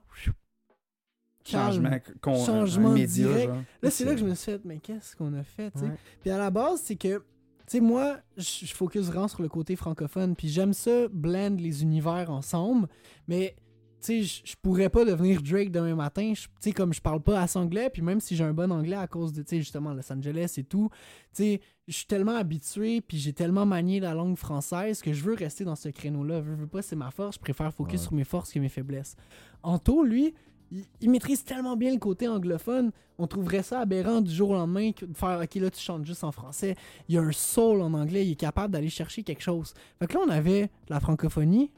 Changement, con- Changement un média, direct. genre. Là, c'est là que je me suis fait, mais qu'est-ce qu'on a fait? Ouais. Puis à la base, c'est que, tu sais, moi, je focus vraiment sur le côté francophone, puis j'aime ça, blend les univers ensemble, mais, tu sais, je- pourrais pas devenir Drake demain matin, tu sais, comme je parle pas assez anglais, puis même si j'ai un bon anglais à cause de, tu sais, justement, Los Angeles et tout, tu sais, je suis tellement habitué, puis j'ai tellement manié la langue française que je veux rester dans ce créneau-là. Je veux pas, c'est ma force, je préfère focus Ouais. sur mes forces que mes faiblesses. Anto, lui, il, il maîtrise tellement bien le côté anglophone, on trouverait ça aberrant du jour au lendemain de faire OK, là, tu chantes juste en français. Il y a un soul en anglais, il est capable d'aller chercher quelque chose. Fait que là, on avait la francophonie,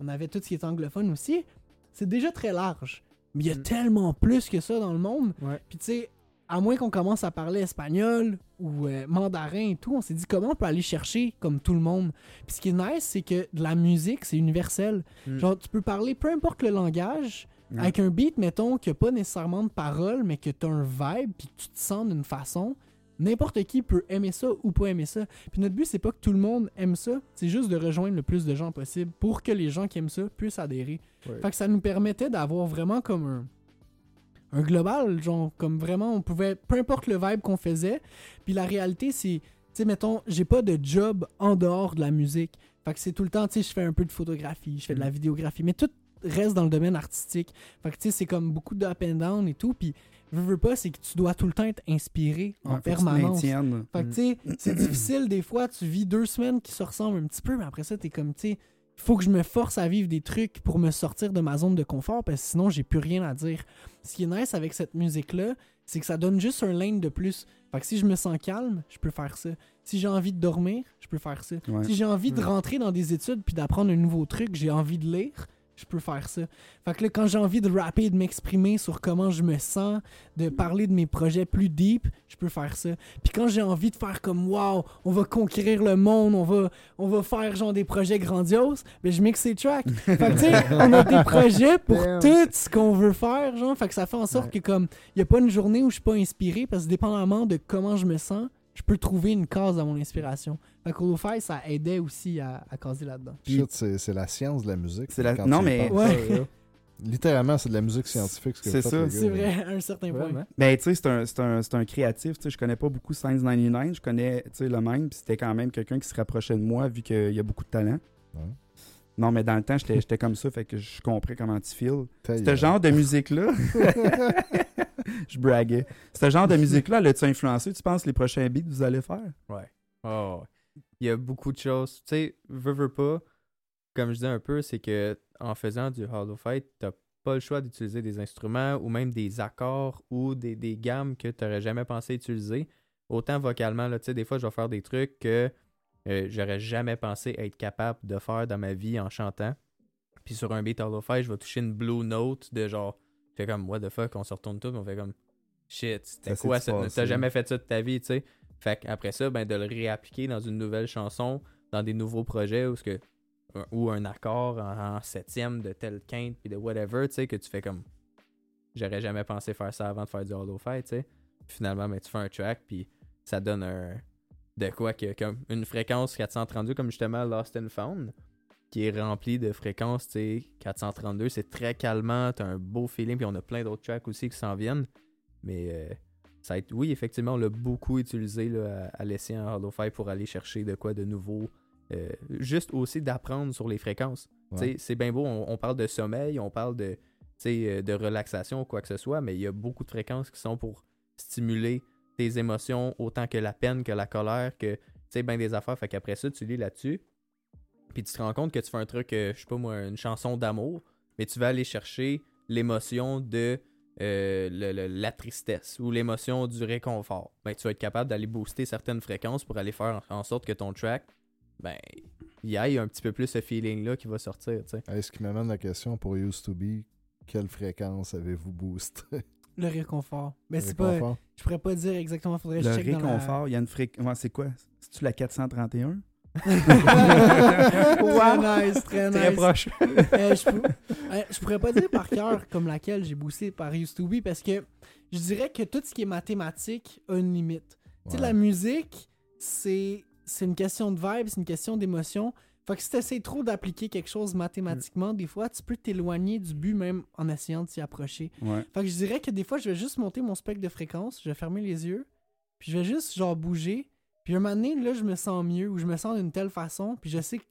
on avait tout ce qui est anglophone aussi. C'est déjà très large. Mais il y a Mm. tellement plus que ça dans le monde. Ouais. Puis tu sais, à moins qu'on commence à parler espagnol ou euh, mandarin et tout, on s'est dit comment on peut aller chercher comme tout le monde? Puis ce qui est nice, c'est que de la musique, c'est universel. Mm. Genre, tu peux parler peu importe le langage, Avec un beat, mettons, qui a pas nécessairement de paroles, mais que tu as un vibe, puis que tu te sens d'une façon. N'importe qui peut aimer ça ou pas aimer ça. Puis notre but, c'est pas que tout le monde aime ça, c'est juste de rejoindre le plus de gens possible pour que les gens qui aiment ça puissent adhérer. Ouais. Fait que ça nous permettait d'avoir vraiment comme un, un global, genre, comme vraiment, on pouvait, peu importe le vibe qu'on faisait. Puis la réalité, c'est, tu sais, mettons, j'ai pas de job en dehors de la musique. Fait que c'est tout le temps, tu sais, je fais un peu de photographie, je fais de la Mhm. vidéographie, mais tout reste dans le domaine artistique. Fait que, tu sais, c'est comme beaucoup de up and down et tout. Puis, veux, veux pas, c'est que tu dois tout le temps être inspiré en Ouais, permanence. Fait que, tu sais, c'est difficile des fois. Tu vis deux semaines qui se ressemblent un petit peu, mais après ça, t'es comme, tu sais, il faut que je me force à vivre des trucs pour me sortir de ma zone de confort parce que sinon, j'ai plus rien à dire. Ce qui est nice avec cette musique-là, c'est que ça donne juste un lane de plus. Fait que si je me sens calme, je peux faire ça. Si j'ai envie de dormir, je peux faire ça. Ouais. Si j'ai envie de Mm. rentrer dans des études puis d'apprendre un nouveau truc, j'ai envie de lire, je peux faire ça. Fait que là, quand j'ai envie de rapper de m'exprimer sur comment je me sens, de parler de mes projets plus deep, je peux faire ça. Puis quand j'ai envie de faire comme wow, on va conquérir le monde, on va, on va faire genre des projets grandioses, ben je mixe ces tracks. fait que tu sais, on a des projets pour Damn. tout ce qu'on veut faire, genre. Fait que ça fait en sorte que comme, il y a pas une journée où je suis pas inspiré parce que dépendamment de comment je me sens, je peux trouver une case à mon inspiration. Fait fait, ça aidait aussi à, à caser là-dedans. C'est c'est la science de la musique. C'est la- non, mais-. Ouais. Littéralement, c'est de la musique scientifique. ce que C'est ça. C'est vrai, à un certain point. Vraiment. Ben, tu sais, c'est un, c'est un, c'est un créatif. Tu sais, je connais pas beaucoup Science 99. Je connais, tu sais, le même. Puis c'était quand même quelqu'un qui se rapprochait de moi vu qu'il y a beaucoup de talent. Ouais. Non, mais dans le temps, j'étais j'étais comme ça. Fait que je comprends comment tu feels. Ta Ce gueule. genre de musique-là, je braguais. Ce genre de musique-là, l'as-tu influencé, tu penses, les prochains beats que vous allez faire? Ouais. Oh. Il y a beaucoup de choses. Tu sais, veux, veux pas, comme je disais un peu, c'est que en faisant du Hollow Fight, t'as pas le choix d'utiliser des instruments ou même des accords ou des, gammes que tu n'aurais jamais pensé utiliser. Autant vocalement, tu sais, des fois, je vais faire des trucs que euh, j'aurais jamais pensé être capable de faire dans ma vie en chantant. Puis sur un beat Hollow Fight, je vais toucher une blue note de genre, fait comme, what the fuck, on se retourne tout, on fait comme, shit, c'était quoi. T'as jamais fait ça de ta vie, tu sais. Fait qu'après ça, ben, de le réappliquer dans une nouvelle chanson, dans des nouveaux projets, ou, ce que, un- ou un accord en, en septième de telle quinte, puis de whatever, tu sais, que tu fais comme. J'aurais jamais pensé faire ça avant de faire du Hollow Fight, tu sais. Finalement, ben, tu fais un track, puis ça donne un. De quoi que, comme une fréquence 432, comme justement Lost and Found, qui est remplie de fréquences, tu sais. 432, c'est très calmant, t'as un beau feeling, puis on a plein d'autres tracks aussi qui s'en viennent. Mais. euh, ça a été- oui, effectivement, on l'a beaucoup utilisé là, à, à l'essai en Hollow pour aller chercher de quoi de nouveau. Euh, juste aussi d'apprendre sur les fréquences. Ouais. C'est bien beau, on, on parle de sommeil, on parle de, euh, de relaxation ou quoi que ce soit, mais il y a beaucoup de fréquences qui sont pour stimuler tes émotions autant que la peine, que la colère, que tu sais, bien des affaires. Fait qu'après ça, tu lis là-dessus, puis tu te rends compte que tu fais un truc, euh, je sais pas moi, une chanson d'amour, mais tu vas aller chercher l'émotion de euh, le- le- la tristesse ou l'émotion du réconfort. Ben, tu vas être capable d'aller booster certaines fréquences pour aller faire en sorte que ton track, ben, il y ait un petit peu plus ce feeling-là qui va sortir, tu sais. Hey, ce qui m'amène la question pour Used to Be, quelle fréquence avez-vous boosté? Le réconfort. Mais c'est pas. Réconfort? Je pourrais pas dire exactement, faudrait que Le je check réconfort, il y a une fréquence. c'est quoi? C'est-tu la 431 très nice, très nice. Très proche. Euh, je, pou- euh, je pourrais pas dire par cœur comme laquelle j'ai boosté par Used to Be parce que je dirais que tout ce qui est mathématique a une limite. Tu sais, la musique, c'est une question de vibe, c'est une question d'émotion. Fait que si tu trop d'appliquer quelque chose mathématiquement, des fois, tu peux t'éloigner du but même en essayant de s'y approcher. Ouais. Fait que je dirais que des fois, je vais juste monter mon spectre de fréquence, je vais fermer les yeux, puis je vais juste genre bouger. Puis un moment donné, là, je me sens mieux ou je me sens d'une telle façon, puis je sais que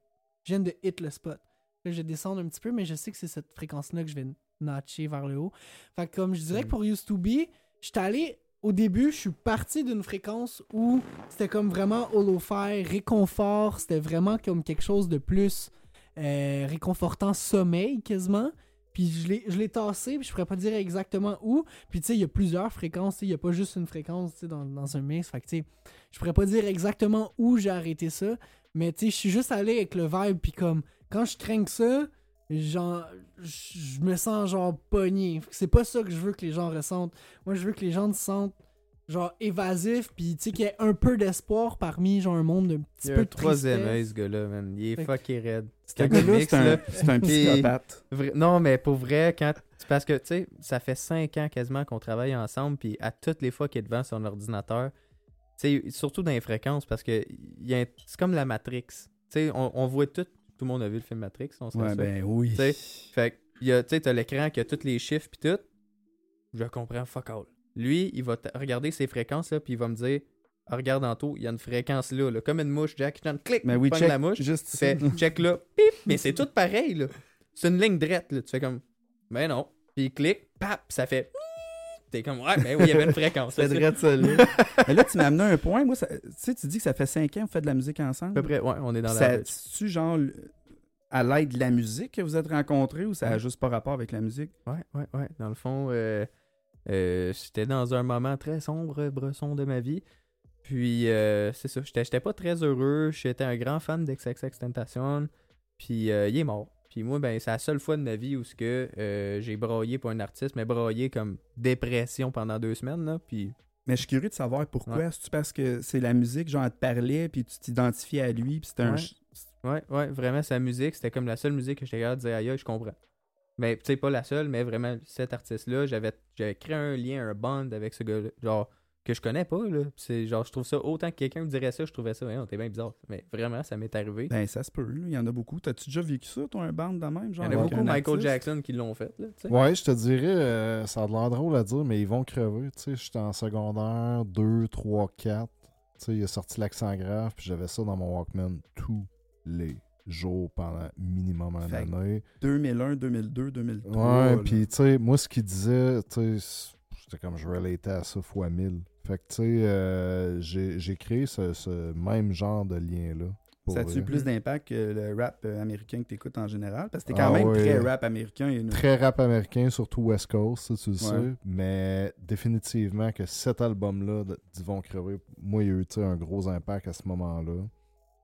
je viens de hit le spot. Là, je vais descendre un petit peu, mais je sais que c'est cette fréquence-là que je vais notcher vers le haut. Fait que comme je dirais que pour Used to Be, j'étais allé au début, je suis parti d'une fréquence où c'était comme vraiment holofi, réconfort, c'était vraiment comme quelque chose de plus euh, réconfortant, sommeil quasiment. Puis je l'ai, je l'ai tassé, puis je pourrais pas dire exactement où. Puis tu sais, il y a plusieurs fréquences, il y a pas juste une fréquence dans, dans un mix. Fait que tu sais, je pourrais pas dire exactement où j'ai arrêté ça. Mais tu sais, je suis juste allé avec le vibe, puis comme, quand je crains ça, genre, je me sens genre pogné. C'est pas ça que je veux que les gens ressentent. Moi, je veux que les gens se sentent genre évasifs, puis tu sais, qu'il y ait un peu d'espoir parmi genre un monde d'un petit Il y a peu un de troisième œil, ce gars-là, man. Il est Fait fucké raide. Gars-là, c'est un, là, c'est un psychopathe. Vra- Non, mais pour vrai, quand. c'est Parce que, tu sais, ça fait cinq ans quasiment qu'on travaille ensemble, puis à toutes les fois qu'il est devant son ordinateur, tu sais, surtout dans les fréquences, parce que il y a un- c'est comme la Matrix. Tu sais, on, on voit tout. Tout le monde a vu le film Matrix, on se Ouais, ben oui. Tu sais, Fait que, il y a- tu sais, t'as l'écran qui a tous les chiffres, puis tout. je comprends fuck all. Lui, il va regarder ses fréquences, là, puis il va me dire, Ah, regarde en tout, il y a une fréquence là, là, comme une mouche, Jack, Chan, clic, Mais oui, check la mouche, juste ici. check là, pip, mais c'est tout pareil, là. C'est une ligne droite, là. Tu fais comme, ben non. Puis il clique, pap, ça fait, t'es comme, ouais, ben oui, il y avait une fréquence. C'est là, c'est- drôle, ça, là. Mais là, tu m'as amené un point. Moi, ça- tu sais, tu dis que ça fait 5 ans que vous faites de la musique À ensemble. peu près, ouais, on est dans ça, la. tu genre à l'aide de la musique que vous êtes rencontrés ou ça a Ouais. juste pas rapport avec la musique? Ouais, ouais, ouais. Dans le fond, euh, euh, j'étais dans un moment très sombre, bresson de ma vie. Puis, euh, c'est ça, j'étais pas très heureux. J'étais un grand fan d'XXX Tentation. Puis, euh, il est mort. Puis moi, ben, c'est la seule fois de ma vie où ce que j'ai braillé pour un artiste, mais braillé comme dépression pendant deux semaines, là. Puis, Mais je suis curieux de savoir pourquoi. Ouais. C'est-tu parce que c'est la musique, genre, elle te parlait, puis tu t'identifiais à lui, puis c'était un... Ouais. ouais, ouais, vraiment, sa musique, c'était comme la seule musique que j'étais capable de dire, aïe, je comprends. Mais, tu sais, pas la seule, mais vraiment, cet artiste-là, j'avais j'avais créé un lien, un bond avec ce gars-là. Genre, que je connais pas, là. C'est genre, je trouve ça, autant que quelqu'un me dirait ça, je trouvais ça, ouais, t'es bien bizarre. Mais vraiment, ça m'est arrivé. Ben, ça se peut, là. Il y en a beaucoup. T'as-tu déjà vécu ça, toi, un band de même, Il genre? y en a beaucoup, Michael artiste? Jackson, qui l'ont fait, là, tu sais. Ouais, je te dirais, euh, ça a de l'air drôle à dire, mais ils vont crever. Tu sais, j'étais en secondaire 2, 3, 4. Tu sais, il a sorti l'accent grave, puis j'avais ça dans mon Walkman tous les jours pendant minimum un année. 2001, 2002, 2003. Ouais, puis tu sais, moi, ce qu'il disait, tu sais, c'était comme je relatais à ça fois mille. Fait que, tu sais, euh, j'ai créé ce, ce même genre de lien-là. Ça a-tu plus d'impact que le rap euh, américain que t'écoutes en général? Parce que t'es Ah quand même ouais. très rap américain. et Très rap américain, surtout West Coast, ça, tu le sais. Mais définitivement que cet album-là d'Yvon Crevé, moi, il y a eu tu un gros impact à ce moment-là.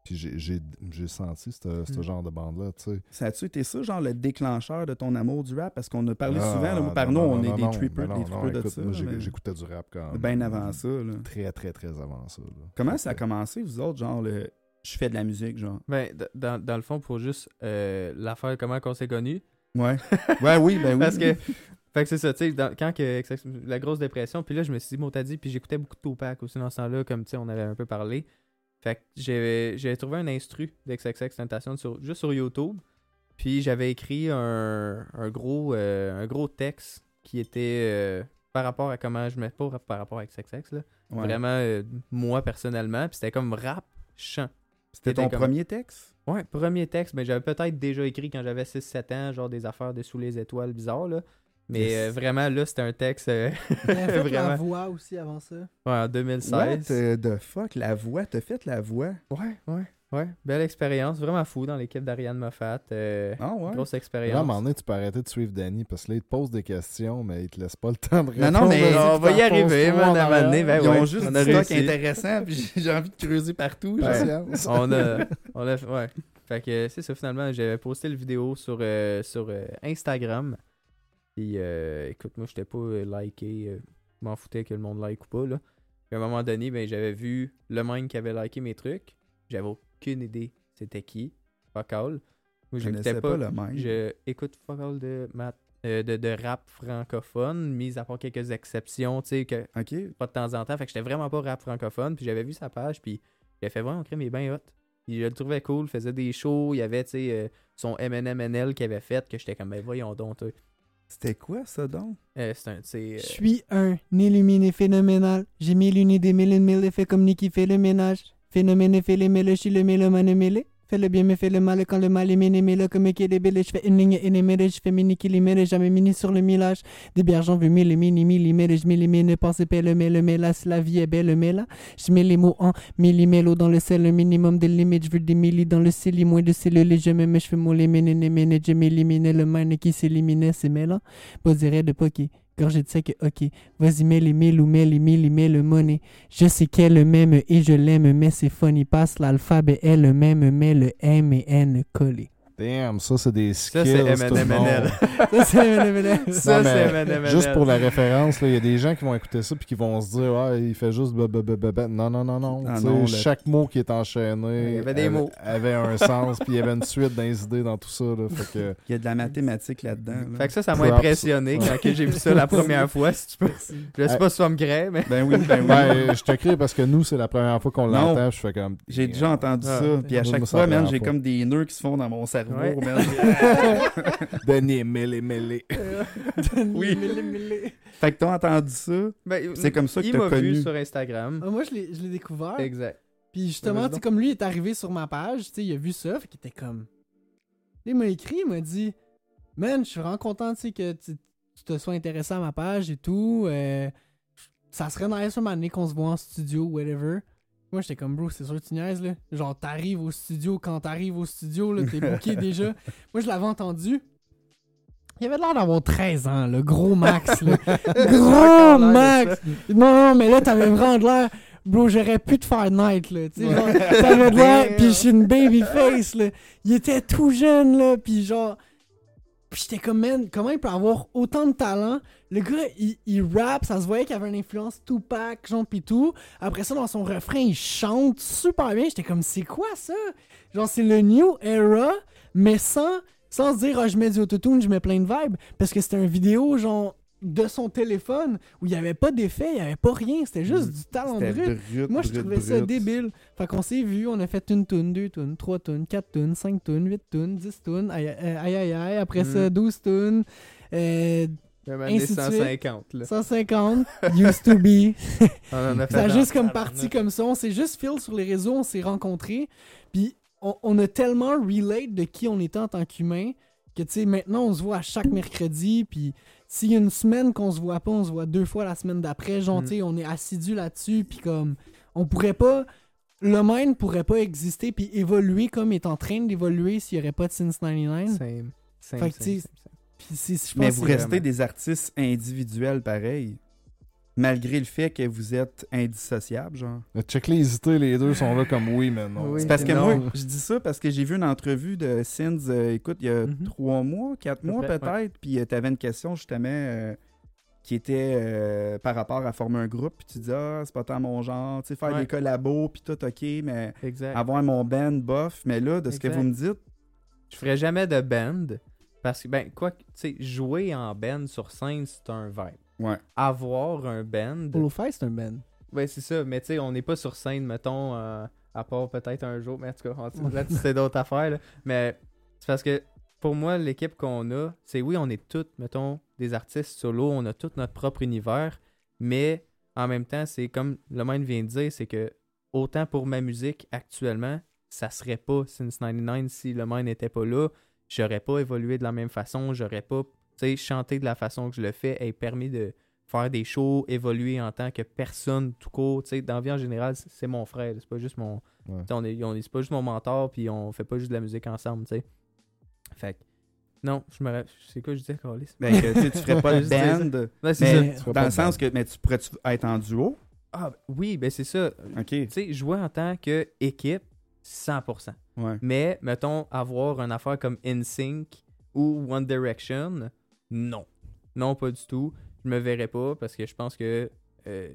Puis j'ai- senti ce ce Mm. genre de bande-là, tu sais. Ça a-tu été ça, genre le déclencheur de ton amour du rap? Parce qu'on a parlé Ah, souvent, là, par nous, on non, est des trippers, des trippers non, de écoute, ça. Mais j'écoutais du rap quand même. Bien avant ça, là. Très, très, très avant ça. là. Comment ça a commencé, vous autres, genre, le... je fais de la musique, genre? Ben, dans, dans le fond, pour juste euh, l'affaire, comment qu'on s'est connus. Ouais. ouais, oui, ben oui. Parce que, fait que c'est ça, tu sais, quand que, la grosse dépression, puis là, je me suis dit, bon, t'as dit, puis j'écoutais beaucoup de Tupac aussi dans ce temps-là, comme, tu sais, on avait un peu parlé. Fait que j'ai j'ai trouvé un instru d'XXX Tentation sur, juste sur YouTube, puis j'avais écrit un, un gros, euh, un gros texte qui était euh, par rapport à comment je me... Pas par rapport à XXX, là. Ouais. Vraiment, euh, moi, personnellement, puis c'était comme rap, chant. C'était ton comme- premier texte? Ouais, premier texte, mais j'avais peut-être déjà écrit quand j'avais 6-7 ans, genre des affaires de sous les étoiles bizarres, là. Mais Yes. euh, vraiment, là, c'était un texte euh, a fait la Vraiment. voix aussi avant ça? ouais, en What 2016. euh, the fuck? La voix? T'as fait la voix? Ouais, ouais, ouais. Belle expérience, vraiment fou dans l'équipe d'Ariane Moffat. euh, Ah ouais? Grosse Là, à un expérience. moment donné, tu peux arrêter de suivre Danny parce que là, il te pose des questions, mais il te laisse pas le temps de Non, répondre. non, mais- Vas-y, on va y arriver, man, à un moment donné, ben Ils ouais, ont juste on a stock intéressant, puis j'ai- envie de creuser partout. on a, on a, ouais. Fait que c'est ça, finalement, j'avais posté le vidéo sur, euh, sur euh, Instagram. Puis, euh, écoute, moi, j'étais pas euh, liké. euh, je m'en foutais que le monde like ou pas, là. Puis, à un moment donné, ben, j'avais vu le même qui avait liké mes trucs. J'avais aucune idée c'était qui. Fuck all. Moi, Je pas. pas le même. Je écoute fuck all de, mat- euh, de, de rap francophone, mis à part quelques exceptions, tu sais, que OK. pas de temps en temps. Fait que j'étais vraiment pas rap francophone. Puis j'avais vu sa page, puis a fait vraiment crème, il est bien hot. Puis je le trouvais cool, il faisait des shows, il y avait, tu sais, euh, son MNMNL qu'il avait fait, que j'étais comme, ben voyons donc. C'était quoi, ça, donc? Euh, c'est un, sais, Je euh, suis un illuminé phénoménal. J'ai mis l'uni des mille et mille fait comme Nicky fait le ménage. Phénomène fait les mêlés, je suis le mélomane mêlé. Fais le bien, mais fais le mal. Quand le mal est méné, mais là, comme qu'il est belle, je fais une ligne énémérée, je fais mini kilomètre, jamais mini sur le millage. Des bières, j'en veux mille et mini millimètres, je les mille, ne pensez pas le mais mais là, la vie est belle, mais là, je mets les mots en millimélo dans le sel, le minimum des limites, je veux des millis dans le cili, moins de cellules, je me mets, je fais mon les méné, je m'élimine le mine qui s'éliminait, c'est mêlant. Pas de poké. Gorgé de sec, ok. Vas-y, mets les mille ou mets les mille, mets le money. Je sais qu'elle le même et je l'aime, mais c'est funny. Passe l'alphabet, elle le même, mais le M et N collé. Damn, ça, c'est des skills. Ça, c'est MNMNL. Ça, c'est MNMNL. ça, c'est MNMNL. Juste pour la référence, là, il y a des gens qui vont écouter ça puis qui vont se dire Ah, il fait juste. Non, non, non, non. Ah Chaque mot qui est enchaîné Il y avait des avait, mots. avait un sens, puis il y avait une suite dans les idées dans tout ça. Là, fait que, Il y a de la mathématique là-dedans. là. Fait que ça, ça m'a impressionné quand j'ai vu ça la première fois, si tu peux. Je sais pas si vas me créer, mais. Ben oui, ben oui. ben, je te crie parce que nous, c'est la première fois qu'on l'entend. Je fais comme. J'ai déjà entendu Ah. ça. Puis à chaque ça fois, j'ai comme des nœuds qui se font dans mon cerveau. Cerveau, Ouais. Denis, mêlé, mêlé. Oui. Mêlé, mêlé. fait que t'as entendu ça? Ben, C'est comme ça que il t'as m'a connu. vu sur Instagram. Ah, moi, je l'ai découvert. Exact. Puis justement, tu comme lui est arrivé sur ma page, tu sais, il a vu ça, fait qu'il était comme. Il m'a écrit, il m'a dit Man, je suis vraiment content, tu sais, que tu, tu te sois intéressé à ma page et tout. euh, ça serait nice un moment donné qu'on se voit en studio, whatever. Moi, j'étais comme, bro, c'est sûr que tu niaises, là. Genre, t'arrives au studio, quand t'arrives au studio, là, t'es booké déjà. Moi, je l'avais entendu. Il avait l'air d'avoir 13 ans, le gros max, là. Gros max! Non, non, mais là, t'avais vraiment de l'air. Bro, j'aurais pu te faire night, là. Tu sais, genre, t'avais de l'air. Pis je suis une baby face, là. Il était tout jeune, là. Pis genre. Pis j'étais comme, man, comment il peut avoir autant de talent? Le gars, il, il rappe, ça se voyait qu'il avait une influence Tupac, genre, pis tout. Après ça, dans son refrain, il chante super bien. J'étais comme, c'est quoi ça? Genre, c'est le new era, mais sans, sans se dire, ah, je mets du autotune, je mets plein de vibes. Parce que c'était une vidéo, genre, de son téléphone, où il n'y avait pas d'effet, il n'y avait pas rien. C'était juste du talent brut. brut, Moi, je brut, trouvais ça débile. Fait qu'on s'est vu, on a fait une toune, deux tounes, trois tounes, quatre tounes, cinq tounes, huit tounes, dix tounes, aïe aïe aïe, aïe, aïe. après ça, Mm. douze tounes, euh, Même Ainsi année de suite. 150. Là. 150, used to be. On en a fait Ça a juste comme parti comme ça. On s'est juste fil sur les réseaux, on s'est rencontrés. Puis on, on a tellement relate de qui on était en tant qu'humain que tu sais, maintenant on se voit à chaque mercredi. Puis s'il y a une semaine qu'on se voit pas, on se voit deux fois la semaine d'après. Genre, Mm. tu sais, on est assidu là-dessus. Puis comme, on pourrait pas. Le mind pourrait pas exister puis évoluer comme il est en train d'évoluer s'il y aurait pas de Since 99. Same. Same, Fait que, same, tu sais, same, same. Puis c'est- je Mais vous restez vraiment- des artistes individuels pareil. Malgré le fait que vous êtes indissociables, genre. Check les idées, les deux sont là comme oui, mais non. Oui. C'est parce que Non. moi, je dis ça parce que j'ai vu une entrevue de Sins, euh, écoute, il y a Mhm. trois mois, quatre mois peut-être, puis tu avais une question justement euh, qui était euh, par rapport à former un groupe, puis tu dis, ah, c'est pas tant mon genre, tu sais, faire Ouais. des collabos, puis tout, ok, mais Exact. avoir mon band, bof, mais là, de ce que vous me dites, Je ferais jamais de band. Parce que, ben, quoi que, tu sais, jouer en band sur scène, c'est un vibe. Ouais. Avoir un band. Polo Fight, c'est un band. Ouais, c'est ça. Mais tu sais, on n'est pas sur scène, mettons, euh, à part peut-être un jour. Mais en tout cas, on- là, c'est d'autres affaires. là. Mais c'est parce que pour moi, l'équipe qu'on a, c'est oui, on est tous, mettons, des artistes solo, on a tout notre propre univers. Mais en même temps, c'est comme le mind vient de dire, c'est que autant pour ma musique actuellement, ça serait pas Since 99 si le mind n'était pas là. J'aurais pas évolué de la même façon, j'aurais pas, sais, chanté de la façon que je le fais et permis de faire des shows, évoluer en tant que personne tout court. Tu sais, dans la vie en général, c'est- mon frère, c'est pas juste mon. Ouais. tu sais, On est, on est- c'est pas juste mon mentor, puis on fait pas juste de la musique ensemble, tu sais. Fait non, je me. C'est quoi je disais, Carlis? Ben, que, tu tu ferais pas ça. band, Ouais, mais ça. dans le sens band. que, mais tu pourrais être en duo, Ah, oui, ben c'est ça. ok, Tu sais, jouer en tant qu'équipe, 100%. ouais. Mais, mettons, avoir une affaire comme InSync ou One Direction, non. Non, pas du tout. Je me verrais pas parce que je pense que euh,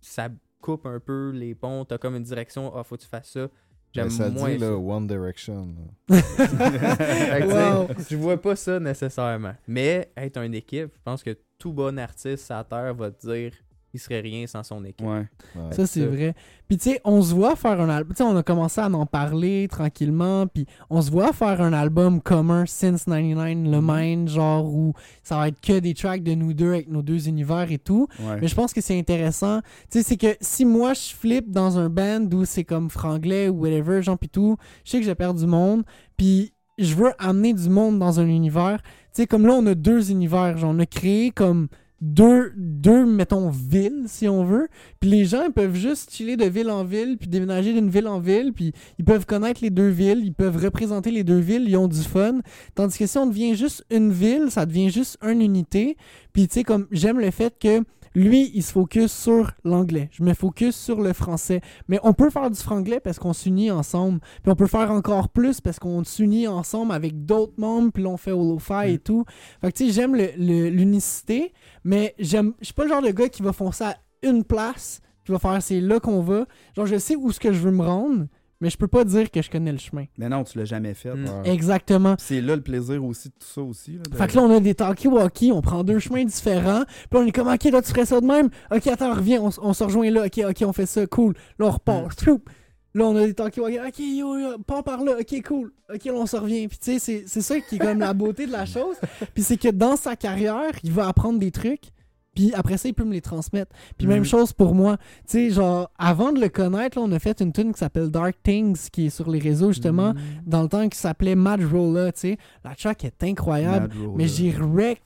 ça coupe un peu les ponts. T'as comme une direction, ah, faut que tu fasses ça. J'aime Mais ça moins dit, là, ça. One Direction. là. Wow. Je vois pas ça nécessairement. Mais être une équipe, je pense que tout bon artiste à terre va te dire il serait rien sans son équipe. Ouais. Ouais. Ça, c'est vrai. Puis, tu sais, on se voit faire un album. Tu sais, on a commencé à en parler tranquillement. Puis, on se voit faire un album commun since 99, le. Mind, genre où ça va être que des tracks de nous deux avec nos deux univers et tout. Ouais. Mais je pense que c'est intéressant. Tu sais, c'est que si moi je flippe dans un band où c'est comme franglais ou whatever, genre pis tout, je sais que j'ai perdu du monde. Puis je veux amener du monde dans un univers. Tu sais, comme là, on a deux univers. Genre, on a créé comme deux, deux, mettons, villes, si on veut. Puis les gens, ils peuvent juste chiller de ville en ville, puis déménager d'une ville en ville, puis ils peuvent connaître les deux villes, ils peuvent représenter les deux villes, ils ont du fun. Tandis que si on devient juste une ville, ça devient juste une unité. Puis tu sais, comme j'aime le fait que lui, il se focus sur l'anglais. Je me focus sur le français. Mais on peut faire du franglais parce qu'on s'unit ensemble. Puis on peut faire encore plus parce qu'on s'unit ensemble avec d'autres membres. Puis là, on fait Holofi et tout. Fait que tu sais, j'aime l'unicité. Mais j'aime. Je suis pas le genre de gars qui va foncer à une place. Qui va faire c'est là qu'on va. Genre, je sais où ce que je veux me rendre. Mais je peux pas dire que je connais le chemin. Mais non, tu l'as jamais fait. Mm. Ouais. Exactement. C'est là le plaisir aussi de tout ça aussi. là, de- Fait que là, on a des talkie-walkie, on prend deux chemins différents. Puis là, on est comme, ok, là, tu ferais ça de même? Ok, attends, reviens, on, on se rejoint là. Ok, ok, on fait ça, cool. Là, on repart. Choup. Là, on a des talkie walkie. Ok, yo, yo, pas par là. Ok, cool. Ok, là, on se revient. Puis, tu sais, c'est- c'est ça qui est comme la beauté de la chose. Puis, c'est que dans sa carrière, il va apprendre des trucs. Puis après ça, il peut me les transmettre. Puis même Mhm. chose pour moi. Tu sais, genre, avant de le connaître, là, on a fait une tune qui s'appelle Dark Things, qui est sur les réseaux, justement, Mm. dans le temps qui s'appelait Mad Roller, tu sais. La track est incroyable. Mais j'ai wreck,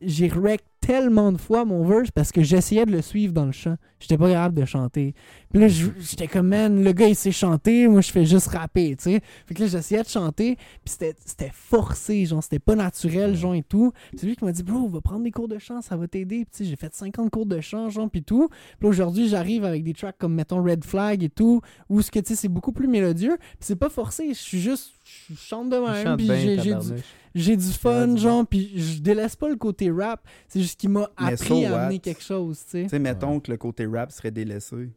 j'ai wreck tellement de fois mon verse parce que j'essayais de le suivre dans le chant. J'étais pas capable de chanter. Puis là, j'étais comme, man, le gars, il sait chanter, moi, je fais juste rapper, tu sais. Fait que là, j'essayais de chanter, puis c'était- forcé, genre, c'était pas naturel, genre, et tout. C'est lui qui m'a dit, bro, va prendre des cours de chant, ça va t'aider. Puis tu sais, j'ai fait 50 cours de chant, genre, puis tout. Puis là, aujourd'hui, j'arrive avec des tracks comme, mettons, Red Flag et tout, où ce que, tu sais, c'est beaucoup plus mélodieux. Puis c'est pas forcé, je suis juste, je chante de même, puis j'ai- j'ai du, tabarnouche. j'ai du fun, genre, puis je délaisse pas le côté rap. C'est juste qu'il m'a appris so à amener quelque chose, tu sais. Tu sais, mettons que le côté rap serait délaissé.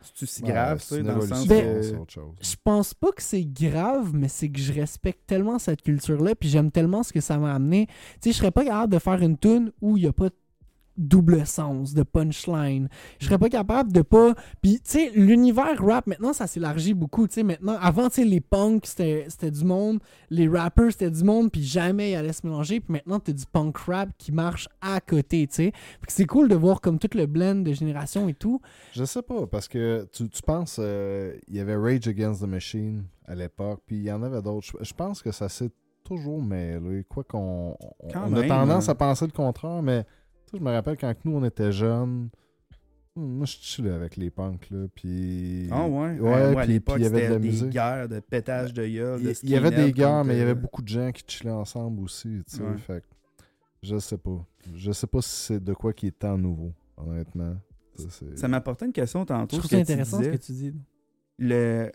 C'est-tu si Ouais, grave, ça, dans le sens Ben, que... c'est autre chose. Je pense pas que c'est grave, mais c'est que je respecte tellement cette culture-là, puis j'aime tellement ce que ça m'a amené. Tu sais, je serais pas capable de faire une tune où il y a pas de double sens, de punchline. Je serais pas capable de pas... Puis, tu sais, l'univers rap, maintenant, ça s'élargit beaucoup, tu sais, maintenant. Avant, tu sais, les punks, c'était c'était du monde, les rappers, c'était du monde, puis jamais ils allaient se mélanger, puis maintenant, t'as du punk rap qui marche à côté, tu sais. C'est cool de voir comme tout le blend de génération et tout. Je sais pas, parce que tu, tu penses, euh, il y avait Rage Against the Machine à l'époque, puis il y en avait d'autres. Je, pense que ça s'est toujours mêlé. Quoi qu'on on, a même, tendance hein. à penser le contraire, mais je me rappelle quand nous on était jeunes, hmm, moi je chillais avec les punks, là, puis... Ah ouais? Ouais, à puis- l'époque, puis il y avait de c'était la des musique. guerres de pétage de gueule. Il de il y avait des contre, mais il y avait beaucoup de gens qui chillaient ensemble aussi, tu sais, Ouais. fait que je sais pas. Je sais pas si c'est de quoi qui est tant nouveau, honnêtement. Ça, c'est- Ça m'apportait une question Je tantôt. trouve ça que tu intéressant ce que tu dis. le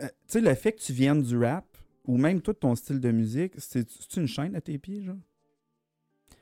euh, tu sais le fait que tu viennes du rap ou même tout ton style de musique c'est c'est une chaîne à tes pieds genre?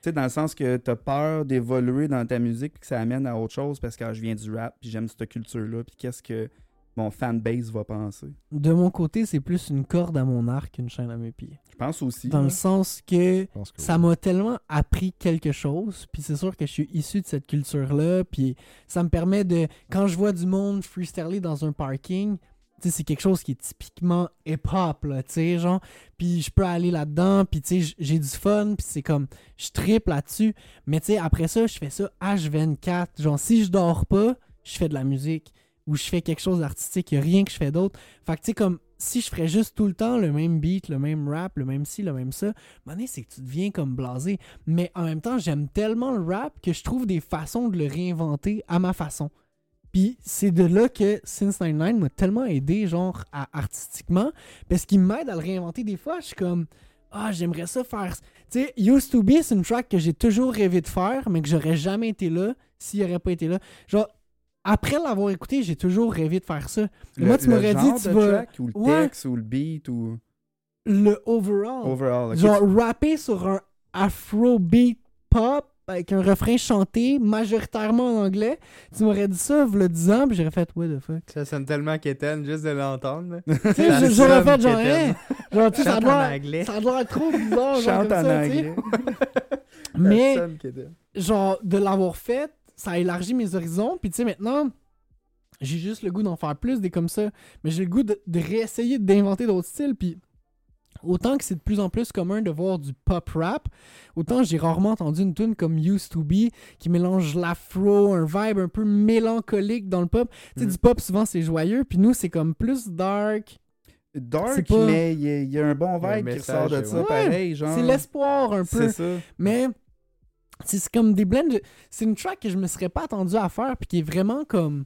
Tu sais dans le sens que t'as peur d'évoluer dans ta musique puis que ça amène à autre chose parce que ah, je viens du rap puis j'aime cette culture là puis qu'est-ce que mon fanbase va penser? De mon côté, c'est plus une corde à mon arc qu'une chaîne à mes pieds. je pense aussi Dans le sens que ça oui. m'a tellement appris quelque chose, puis c'est sûr que je suis issu de cette culture-là, puis ça me permet de... Quand je vois du monde freestyler dans un parking, tu c'est quelque chose qui est typiquement hip-hop, là, tu sais, genre, puis je peux aller là-dedans, puis tu j'ai du fun, puis c'est comme, je tripe là-dessus, mais tu sais, après ça, je fais ça H24, genre, si je dors pas, je fais de la musique, ou je fais quelque chose d'artistique, a rien que je fais d'autre, fait que tu sais, comme, si je ferais juste tout le temps le même beat, le même rap, le même ci, le même ça, c'est que tu deviens comme blasé. Mais en même temps, j'aime tellement le rap que je trouve des façons de le réinventer à ma façon. Puis c'est de là que Since 99 m'a tellement aidé, genre, à- artistiquement, parce qu'il m'aide à le réinventer des fois. Je suis comme, ah, j'aimerais ça faire. Tu sais, Used to Be, c'est une track que j'ai toujours rêvé de faire, mais que j'aurais jamais été là s'il aurait pas été là. Genre, après l'avoir écouté, j'ai toujours rêvé de faire ça. le, moi, tu m'aurais dit, tu de vas- track ou le Ouais. texte ou le beat ou Le overall. Genre, rapper sur un afrobeat pop avec un refrain chanté majoritairement en anglais. Tu m'aurais dit ça, il 10 ans, puis j'aurais fait, what the fuck? Ça sonne tellement quétaine juste de l'entendre. Tu sais, j'aurais fait genre, hein, genre, tu sais, ça a l'air trop bizarre, genre, chante en anglais. Mais, genre, de l'avoir fait, ça a élargi mes horizons, puis tu sais, maintenant, j'ai juste le goût d'en faire plus, des comme ça, mais j'ai le goût de, de réessayer d'inventer d'autres styles, puis autant que c'est de plus en plus commun de voir du pop rap, autant j'ai rarement entendu une tune comme Used to Be qui mélange l'afro, un vibe un peu mélancolique dans le pop. Tu sais, Mm. du pop, souvent, c'est joyeux, puis nous, c'est comme plus dark. dark pas- mais il y, a- il y a un bon un vibe qui ressort de ça ouais. pareil genre C'est l'espoir un peu. c'est ça Mais c'est c'est comme des blends. de- C'est une track que je me serais pas attendu à faire, puis qui est vraiment comme.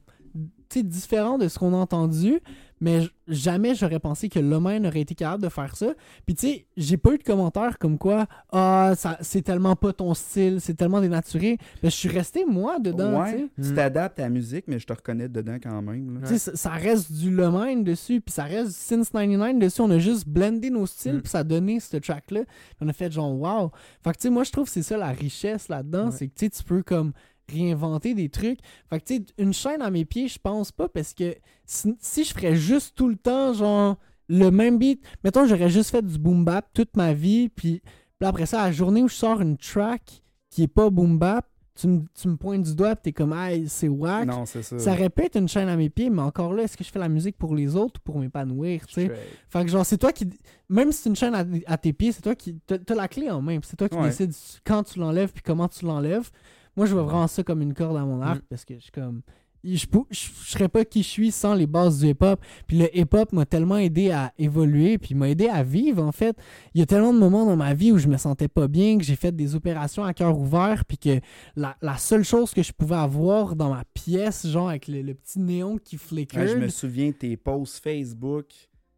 Tu sais, différent de ce qu'on a entendu, mais jamais j'aurais pensé que l'homme aurait été capable de faire ça. Puis tu sais, j'ai pas eu de commentaires comme quoi, ah, ça, c'est tellement pas ton style, c'est tellement dénaturé. Mais je suis resté moi dedans, ouais tu t'adaptes à la musique mais je te reconnais dedans quand même là. Tu sais, ça, ça reste du Lemaine dessus, puis ça reste du Since 99 dessus. On a juste blendé nos styles, Mm. puis ça a donné ce track-là. Puis on a fait genre, wow. Fait que, tu sais, moi, je trouve que c'est ça la richesse là-dedans. Ouais. C'est que, tu sais, tu peux comme réinventer des trucs. Fait que, tu sais, une chaîne à mes pieds, je pense pas, parce que si, si je ferais juste tout le temps, genre, le même beat, mettons, j'aurais juste fait du boom bap toute ma vie, puis, puis après ça, la journée où je sors une track qui est pas boom bap, tu, me- tu me pointes du doigt, t'es comme, hey, c'est whack. Non, c'est ça. Ça répète une chaîne à mes pieds, mais encore là, est-ce que je fais la musique pour les autres ou pour m'épanouir, tu sais? Fait que genre, c'est toi qui. Même si c'est une chaîne à, à tes pieds, c'est toi qui. T'as la clé en main, c'est toi qui Ouais. décides quand tu l'enlèves puis comment tu l'enlèves. Moi, je vois vraiment ça comme une corde à mon arc Mm. parce que je suis comme. Je, je, je serais pas qui je suis sans les bases du hip-hop. Puis le hip-hop m'a tellement aidé à évoluer, puis m'a aidé à vivre, en fait. Il y a tellement de moments dans ma vie où je me sentais pas bien, que j'ai fait des opérations à cœur ouvert, puis que la, la seule chose que je pouvais avoir dans ma pièce, genre avec le, le petit néon qui flicker, Ouais, je me souviens de tes posts Facebook.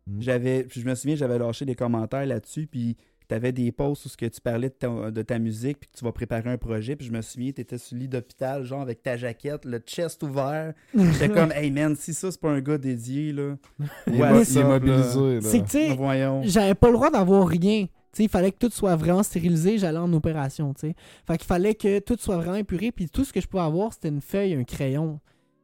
Mm. J'avais, puis je me souviens, j'avais lâché des commentaires là-dessus, puis t'avais des posts où ce que tu parlais de ta, de ta musique, puis que tu vas préparer un projet, puis je me souviens, t'étais sur le lit d'hôpital, genre avec ta jaquette, le chest ouvert. J'étais comme, hey man, si ça c'est pas un gars dédié, là. Il est Ouais, mo- il ça, est là? mobilisé. C'est que tu sais, j'avais pas le droit d'avoir rien. Tu sais, il fallait que tout soit vraiment stérilisé, j'allais en opération, tu sais. Fait qu'il fallait que tout soit vraiment épuré, puis tout ce que je pouvais avoir, c'était une feuille, un crayon.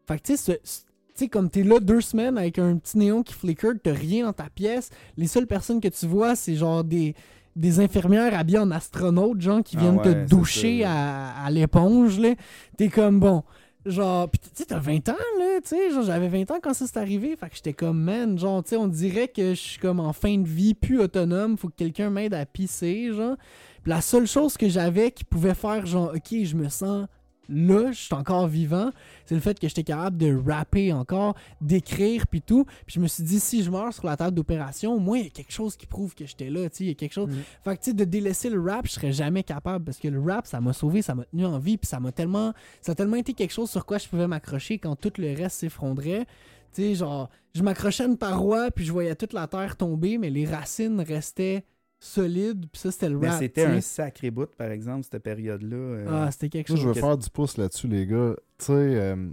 Fait que tu sais, ce- ce- tu sais, comme t'es là deux semaines avec un petit néon qui flicker, t'as rien dans ta pièce, les seules personnes que tu vois, c'est genre des, des infirmières habillées en astronaute, genre, qui Ah viennent ouais, te doucher à, à l'éponge, là. T'es comme, bon, genre, pis tu sais, t'as 20 ans, là, tu sais, genre, j'avais 20 ans quand ça s'est arrivé, fait que j'étais comme, man, genre, tu sais, on dirait que je suis comme en fin de vie, plus autonome, faut que quelqu'un m'aide à pisser, genre. Puis la seule chose que j'avais qui pouvait faire, genre, ok, je me sens là, je suis encore vivant, c'est le fait que j'étais capable de rapper encore, d'écrire, puis tout. Puis je me suis dit, si je meurs sur la table d'opération, au moins, il y a quelque chose qui prouve que j'étais là, tu sais, il y a quelque chose. Mhm. Fait que, tu sais, de délaisser le rap, je serais jamais capable parce que le rap, ça m'a sauvé, ça m'a tenu en vie, puis ça m'a tellement. Ça a tellement été quelque chose sur quoi je pouvais m'accrocher quand tout le reste s'effondrait. Tu sais, genre, je m'accrochais à une paroi, puis je voyais toute la terre tomber, mais les racines restaient solides, puis ça, c'était le Mais rap. c'était un sacré bout, par exemple, cette période-là. euh, Ah, c'était quelque Moi, chose. je veux que- faire du pouce là-dessus, les gars. Tu sais, euh,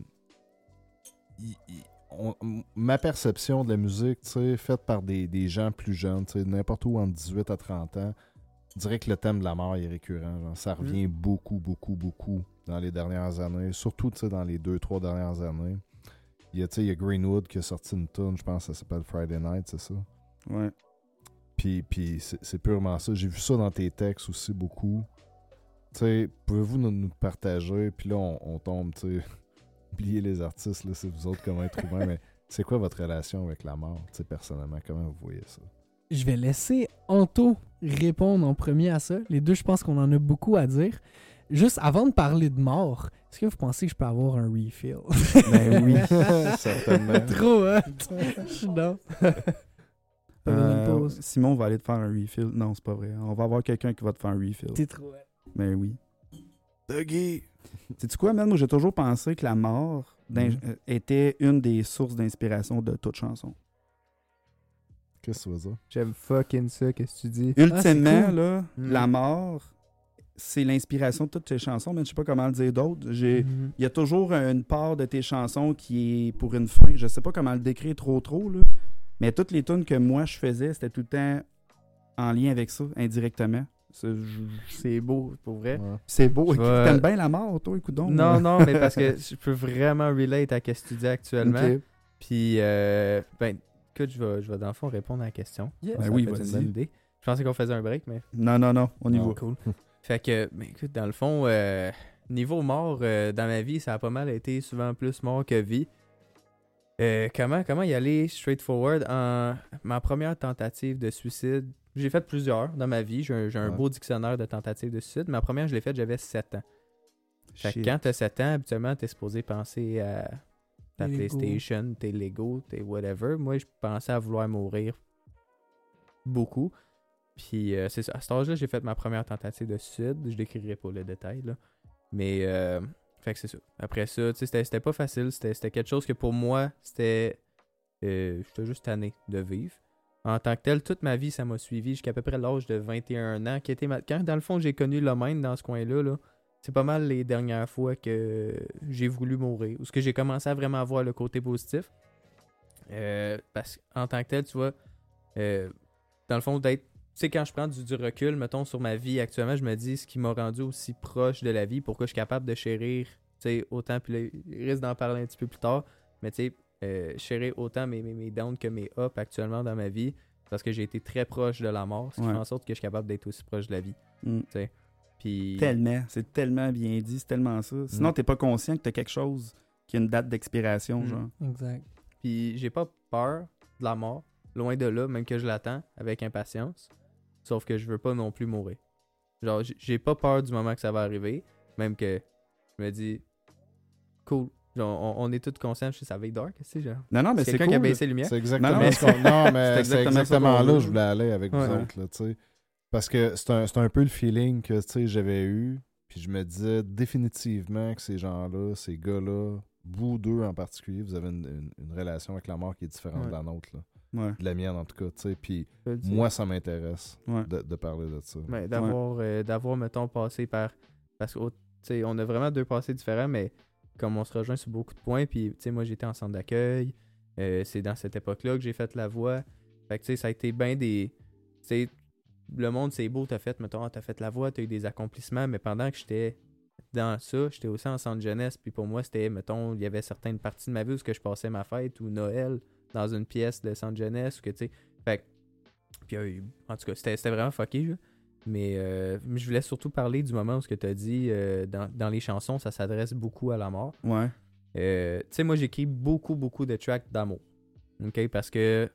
ma perception de la musique, tu sais, faite par des, des gens plus jeunes, tu sais, n'importe où entre 18 à 30 ans, je dirais que le thème de la mort est récurrent. genre. ça revient beaucoup, beaucoup, beaucoup dans les dernières années, surtout, tu sais, dans les deux, trois dernières années. Il y a, tu sais, il y a Greenwood qui a sorti une tune, je pense que ça s'appelle Friday Night, c'est ça? Ouais. Puis, puis c'est purement ça. J'ai vu ça dans tes textes aussi beaucoup. Tu sais, pouvez-vous nous, nous partager? Puis là, on, on tombe, tu sais, oubliez les artistes, là, c'est vous autres comment être humain, mais c'est quoi votre relation avec la mort, tu sais, personnellement? Comment vous voyez ça? Je vais laisser Anto répondre en premier à ça. Les deux, je pense qu'on en a beaucoup à dire. Juste avant de parler de mort, est-ce que vous pensez que je peux avoir un refill? Ben oui. Certainement. Trop, hein? Je suis Euh, pause. Simon va aller te faire un refill. Non, c'est pas vrai. On va avoir quelqu'un qui va te faire un refill. T'es trop? Ben oui. Dougie! Sais-tu quoi, man? Moi, j'ai toujours pensé que la mort Mhm. euh, était une des sources d'inspiration de toute chanson. Qu'est-ce que tu veux dire? J'aime fucking ça, qu'est-ce que tu dis? Ultimement, cool. là, Mhm. la mort, c'est l'inspiration de toutes tes chansons, mais je sais pas comment le dire d'autre. J'ai... Mhm. Il y a toujours une part de tes chansons qui est pour une fin. Je sais pas comment le décrire trop trop, là. Mais toutes les tunes que moi je faisais, c'était tout le temps en lien avec ça, indirectement. C'est, C'est beau, pour vrai. Ouais. c'est beau. Je vais- T'aimes bien la mort, toi, écoute donc. Non, non, mais parce que je peux vraiment relate à ce que tu dis actuellement. Puis, euh, ben, écoute, je vais, je vais dans le fond répondre à la question. Yes. Ben Ça oui, vas-y. une bonne idée. Je pensais qu'on faisait un break, mais Non, non, non, on y Non. va. cool. fait que, ben, écoute, dans le fond, euh, niveau mort, euh, dans ma vie, ça a pas mal été souvent plus mort que vie. Euh, comment, comment y aller straightforward en ma première tentative de suicide? J'ai fait plusieurs dans ma vie j'ai un, j'ai un Ouais. beau dictionnaire de tentatives de suicide ma première je l'ai faite j'avais 7 ans fait que quand t'as 7 ans, habituellement, t'es supposé penser à ta Lego. PlayStation, tes Lego, tes whatever. Moi, je pensais à vouloir mourir beaucoup. Puis, euh, c'est ça. À cet âge-là, j'ai fait ma première tentative de suicide. Je décrirai pas le détail, là. Mais, euh, fait que c'est ça. Après ça, tu sais, c'était- pas facile. C'était quelque chose que pour moi, c'était. euh, J'étais juste tanné de vivre. En tant que tel, toute ma vie, ça m'a suivi jusqu'à peu près l'âge de 21 ans. Qui était Quand, dans le fond, j'ai connu le Maine dans ce coin-là, là, c'est pas mal les dernières fois que j'ai voulu mourir. Ou ce que j'ai commencé à vraiment voir le côté positif. Euh, parce qu'en tant que tel, tu vois, euh, dans le fond, d'être. Tu sais, quand je prends du, du recul, mettons, sur ma vie actuellement, je me dis ce qui m'a rendu aussi proche de la vie, pourquoi je suis capable de chérir, tu sais, autant, puis là, il risque d'en parler un petit peu plus tard, mais tu sais, euh, chérir autant mes, mes, mes downs que mes ups actuellement dans ma vie, parce que j'ai été très proche de la mort, ce qui Ouais. fait en sorte que je suis capable d'être aussi proche de la vie. Mm. Puis, Tellement. C'est tellement bien dit, c'est tellement ça. Sinon, Mm. t'es pas conscient que t'as quelque chose qui a une date d'expiration, Mm. genre. Exact. puis j'ai pas peur de la mort, loin de là, même que je l'attends avec impatience. Sauf que je veux pas non plus mourir. Genre, j'ai pas peur du moment que ça va arriver, même que je me dis, cool. Genre, on, on est tous conscients, je sais, ça va être dark, tu genre. Non, non, mais C'est quelqu'un cool. qui a baissé les lumières. C'est exactement Non, ce. Non, mais C'est exactement là que je voulais aller avec vous Ouais. autres, là, tu sais. Parce que c'est un, c'est un peu le feeling que, tu sais, j'avais eu. Puis je me disais définitivement que ces gens-là, ces gars-là, vous deux en particulier, vous avez une, une- une relation avec la mort qui est différente Ouais. de la nôtre, là. Ouais. De la mienne, en tout cas, tu sais. Puis moi, ça m'intéresse Ouais. de, de parler de ça. Ouais, d'avoir, euh, d'avoir, mettons, passé par. Parce qu'on on a vraiment deux passés différents, mais comme on se rejoint sur beaucoup de points, puis, tu sais, moi, j'étais en centre d'accueil. euh, c'est dans cette époque-là que j'ai fait la voix. Fait que, tu sais, ça a été bien des. Tu sais, le monde, c'est beau, t'as fait, mettons, ah, t'as fait la voix, t'as eu des accomplissements, mais pendant que j'étais dans ça, j'étais aussi en centre jeunesse, puis pour moi, c'était, mettons, il y avait certaines parties de ma vie où que je passais ma fête ou Noël dans une pièce de centre jeunesse, ou que, tu sais. Fait. Puis, euh, en tout cas, c'était c'était vraiment fucké, là. Mais euh, je voulais surtout parler du moment où ce que tu as dit euh, dans, dans les chansons, ça s'adresse beaucoup à la mort. Ouais. Euh, tu sais, moi, j'écris beaucoup, beaucoup de tracks d'amour. OK? Parce que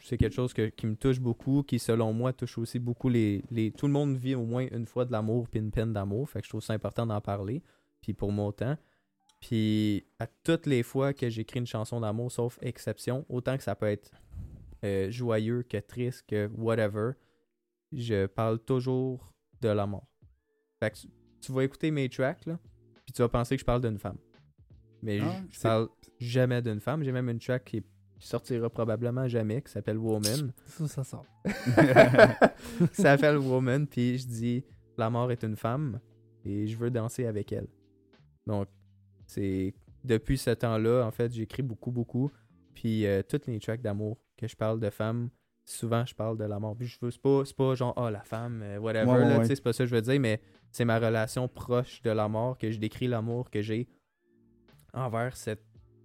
c'est quelque chose que- qui me touche beaucoup, qui, selon moi, touche aussi beaucoup les, les... Tout le monde vit au moins une fois de l'amour puis une peine d'amour. Fait que je trouve ça important d'en parler. Puis pour mon temps. Puis à toutes les fois que j'écris une chanson d'amour, sauf exception, autant que ça peut être euh, joyeux que triste, que whatever, je parle toujours de la mort. Fait que tu- vas écouter mes tracks, là, puis tu vas penser que je parle d'une femme. Mais je- Ah, je c'est- parle jamais d'une femme. J'ai même une track qui, qui sortira probablement jamais, qui s'appelle Woman. Ça, ça sort. ça s'appelle Woman, puis je dis la mort est une femme et je veux danser avec elle. Donc, c'est depuis ce temps-là, en fait, j'écris beaucoup, beaucoup. Puis, euh, toutes les tracks d'amour que je parle de femmes, souvent je parle de la mort. Puis, je veux, c'est pas, c'est pas genre, oh, la femme, euh, whatever, Ouais, ouais, là, ouais. tu sais, c'est pas ça que je veux dire, mais c'est ma relation proche de la mort que je décris l'amour que j'ai envers cet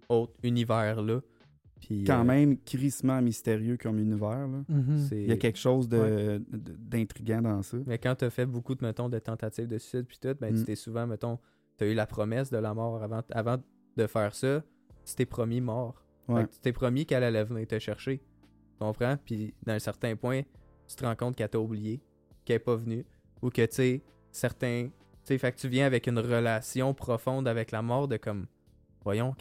autre univers-là. Puis, Quand euh, même, crissement mystérieux comme univers, là. Mhm. c'est- Il y a quelque chose de- d'intriguant dans ça. Mais quand t'as fait beaucoup de, mettons, de tentatives de suicide puis tout, ben Mm. tu t'es souvent, mettons, t'as eu la promesse de la mort avant, avant de faire ça, tu t'es promis mort. Ouais. Fait que tu t'es promis qu'elle allait venir te chercher. Tu comprends? Puis dans un certain point, tu te rends compte qu'elle t'a oublié, qu'elle est pas venue, ou que, tu sais, certains... Tu sais, fait que tu viens avec une relation profonde avec la mort de comme, voyons,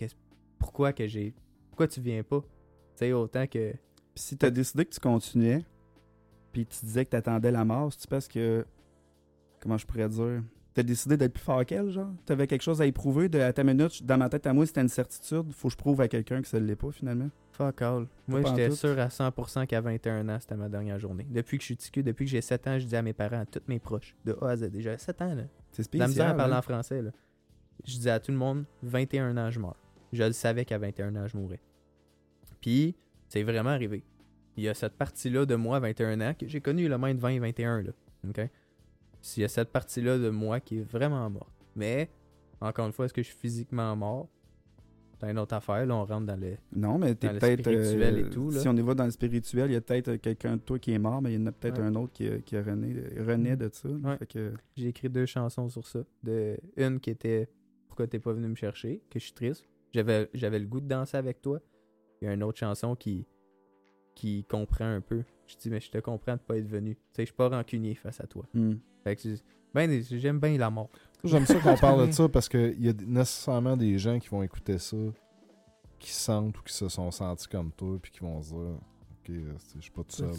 pourquoi que j'ai... Pourquoi tu viens pas? Tu sais, autant que... Puis si t'as décidé que tu continuais, puis tu disais que t'attendais la mort, c'est parce que. Comment je pourrais dire? T'as décidé d'être plus fort qu'elle, genre? T'avais quelque chose à éprouver de à ta minute, dans ma tête à moi, c'était une certitude. Faut que je prouve à quelqu'un que ça l'est pas finalement. Fuck all. Moi, j'étais sûr à 100% qu'à 21 ans, c'était ma dernière journée. Depuis que je suis ticu, depuis que j'ai 7 ans, je dis à mes parents, à tous mes proches, de A à Z. Déjà 7 ans, là. C'est La misère à spécial. parler hein? en français, là. Je disais à tout le monde, 21 ans, je meurs. Je le savais qu'à 21 ans, je mourrais. Puis, c'est vraiment arrivé. Il y a cette partie-là de moi, 21 ans, que j'ai connu le moins de 20 et 21, là. OK? Il y a cette partie-là de moi qui est vraiment morte. Mais, encore une fois, est-ce que je suis physiquement mort? C'est une autre affaire, là, on rentre dans le... Non, mais t'es peut-être. spirituel et euh. Si on y va dans le spirituel, il y a peut-être quelqu'un de toi qui est mort, mais il y en a peut-être Ouais. un autre qui, a- qui renaît de ça. Ouais. Que, J'ai écrit deux chansons sur ça. De, une qui était Pourquoi t'es pas venu me chercher, que je suis triste. J'avais, j'avais le goût de danser avec toi. Il y a une autre chanson qui, qui comprend un peu. Je dis, mais je te comprends de pas être venu. Tu sais, je suis pas rancunier face à toi. hmm. Ben, j'aime bien la mort. J'aime ça qu'on parle de ça parce qu'il y a nécessairement des gens qui vont écouter ça, qui sentent ou qui se sont sentis comme toi, puis qui vont se dire Ok, je suis pas tout seul.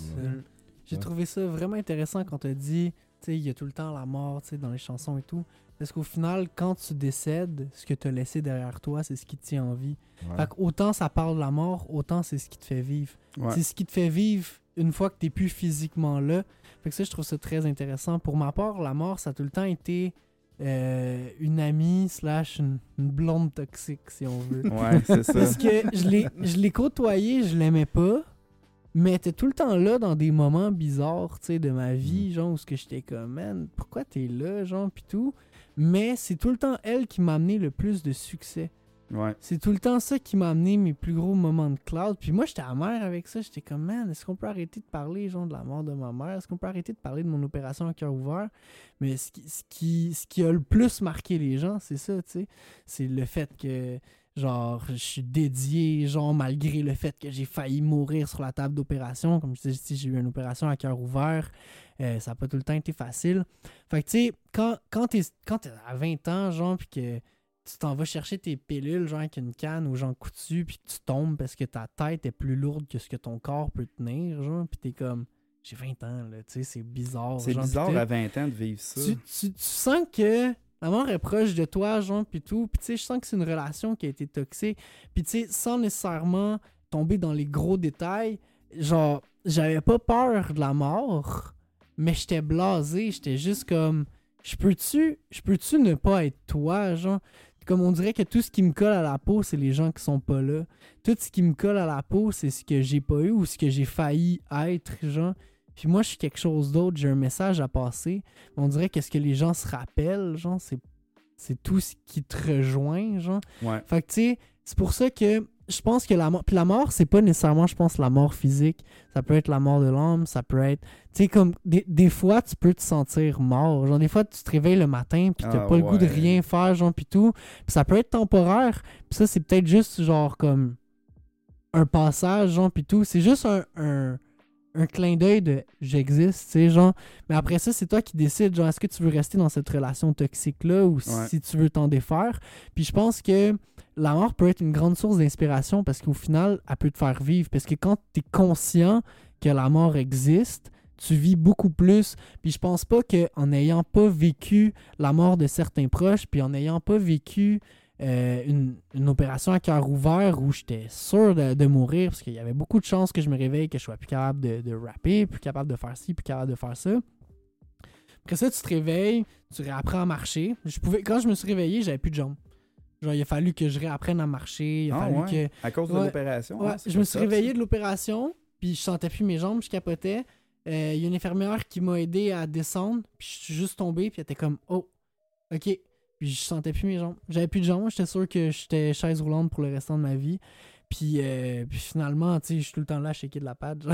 J'ai Ouais. trouvé ça vraiment intéressant quand tu dit, tu sais, il y a tout le temps la mort, tu sais, dans les chansons et tout. Parce qu'au final, quand tu décèdes, ce que tu as laissé derrière toi, c'est ce qui te tient en vie. Ouais. Fait autant ça parle de la mort, autant c'est ce qui te fait vivre. Ouais. C'est ce qui te fait vivre une fois que t'es plus physiquement là. Fait que ça, je trouve ça très intéressant. Pour ma part, la mort, ça a tout le temps été euh, une amie slash une, une blonde toxique, si on veut. Ouais, c'est ça. Parce que je l'ai, côtoyé, je l'aimais pas, mais était tout le temps là dans des moments bizarres, tu sais, de ma vie, genre, où ce que j'étais comme, man, pourquoi t'es là, genre, pis tout. Mais c'est tout le temps elle qui m'a amené le plus de succès. C'est tout le temps ça qui m'a amené mes plus gros moments de cloud. Puis moi, j'étais amer avec ça. J'étais comme, man, est-ce qu'on peut arrêter de parler, genre, de la mort de ma mère? Est-ce qu'on peut arrêter de parler de mon opération à cœur ouvert? Mais ce qui, ce qui, ce qui a le plus marqué les gens, c'est ça, tu sais. C'est le fait que, genre, je suis dédié, genre, malgré le fait que j'ai failli mourir sur la table d'opération. Comme je disais, j'ai eu une opération à cœur ouvert. Euh, ça n'a pas tout le temps été facile. Fait que, tu sais, quand, quand t'es à 20 ans, genre, puis que tu t'en vas chercher tes pilules, genre avec une canne ou genre coutu, puis tu tombes parce que ta tête est plus lourde que ce que ton corps peut tenir, genre, puis t'es comme, j'ai 20 ans, là, tu sais, c'est bizarre. C'est bizarre à 20 ans de vivre ça. tu, tu, tu sens que la mort est proche de toi, genre, puis tout. Puis tu sais, je sens que c'est une relation qui a été toxique. Puis tu sais, sans nécessairement tomber dans les gros détails, genre, j'avais pas peur de la mort, mais j'étais blasé. J'étais juste comme, je peux-tu, je peux-tu ne pas être toi, genre? Comme on dirait que tout ce qui me colle à la peau, c'est les gens qui sont pas là. Tout ce qui me colle à la peau, c'est ce que j'ai pas eu ou ce que j'ai failli être, genre. Puis moi, je suis quelque chose d'autre, j'ai un message à passer. On dirait que ce que les gens se rappellent, genre, c'est, c'est tout ce qui te rejoint, genre. Ouais. Fait que, tu sais, c'est pour ça que je pense que la mort. Puis la mort, c'est pas nécessairement, je pense, la mort physique. Ça peut être la mort de l'âme, ça peut être. Tu sais, comme. Des, des fois, tu peux te sentir mort. Genre, des fois, tu te réveilles le matin, puis t'as Ah, pas le goût de rien faire, genre, puis tout. Puis ça peut être temporaire. Puis ça, c'est peut-être juste, genre, comme. Un passage, genre, puis tout. C'est juste un. un un clin d'œil de j'existe, tu sais, genre. Mais après ça, c'est toi qui décides, genre, est-ce que tu veux rester dans cette relation toxique-là ou si tu veux t'en défaire. Puis je pense que la mort peut être une grande source d'inspiration parce qu'au final, elle peut te faire vivre. Parce que quand tu es conscient que la mort existe, tu vis beaucoup plus. Puis je pense pas qu'en n'ayant pas vécu la mort de certains proches, puis en n'ayant pas vécu euh, une, opération à cœur ouvert où j'étais sûr de, mourir, parce qu'il y avait beaucoup de chances que je me réveille, que je sois plus capable de, de rapper, plus capable de faire ci, plus capable de faire ça. Après ça, tu te réveilles, tu réapprends à marcher. Je pouvais, quand je me suis réveillé, j'avais plus de jambes. Genre, il a fallu que je réapprenne à marcher. Il a Ah, fallu ouais? que. À cause de l'opération? Ouais, ah, je me suis réveillé de l'opération, puis je sentais plus mes jambes, je capotais. Euh, Il y a une infirmière qui m'a aidé à descendre, puis je suis juste tombé, puis elle était comme Oh, ok. Puis je sentais plus mes jambes. J'avais plus de jambes, j'étais sûr que j'étais chaise roulante pour le restant de ma vie. Puis, euh, puis finalement, tu sais, je suis tout le temps là à shaker de la.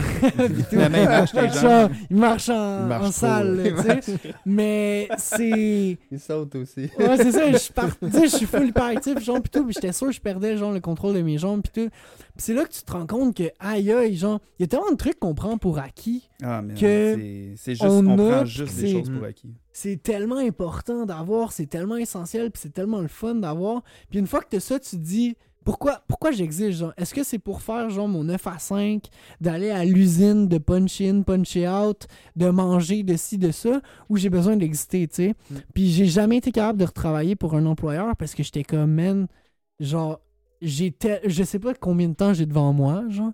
Puis. Finalement, il marche tes Genre, jambes. il marche en, Il marche en salle, tu sais. Mais c'est. Il saute aussi. Ouais, c'est ça, je suis par- tu sais, je suis full hyperactif, genre, pis tout, pis j'étais sûr que je perdais, genre, le contrôle de mes jambes, pis tout. Pis c'est là que tu te rends compte que, aïe aïe, genre, il y a tellement de trucs qu'on prend pour acquis. Ah, mais que c'est- juste, on on, a, prend juste des c'est- choses pour acquis. C'est tellement important d'avoir, c'est tellement essentiel, pis c'est tellement le fun d'avoir. Puis une fois que t'as ça, tu te dis, pourquoi, pourquoi j'existe, genre? Est-ce que c'est pour faire, genre, mon 9 à 5, d'aller à l'usine, de punch in, punch out, de manger de ci, de ça, ou j'ai besoin d'exister, tu sais? Mm. Puis j'ai jamais été capable de retravailler pour un employeur parce que j'étais comme, man, genre, j'ai tel- je sais pas combien de temps j'ai devant moi, genre,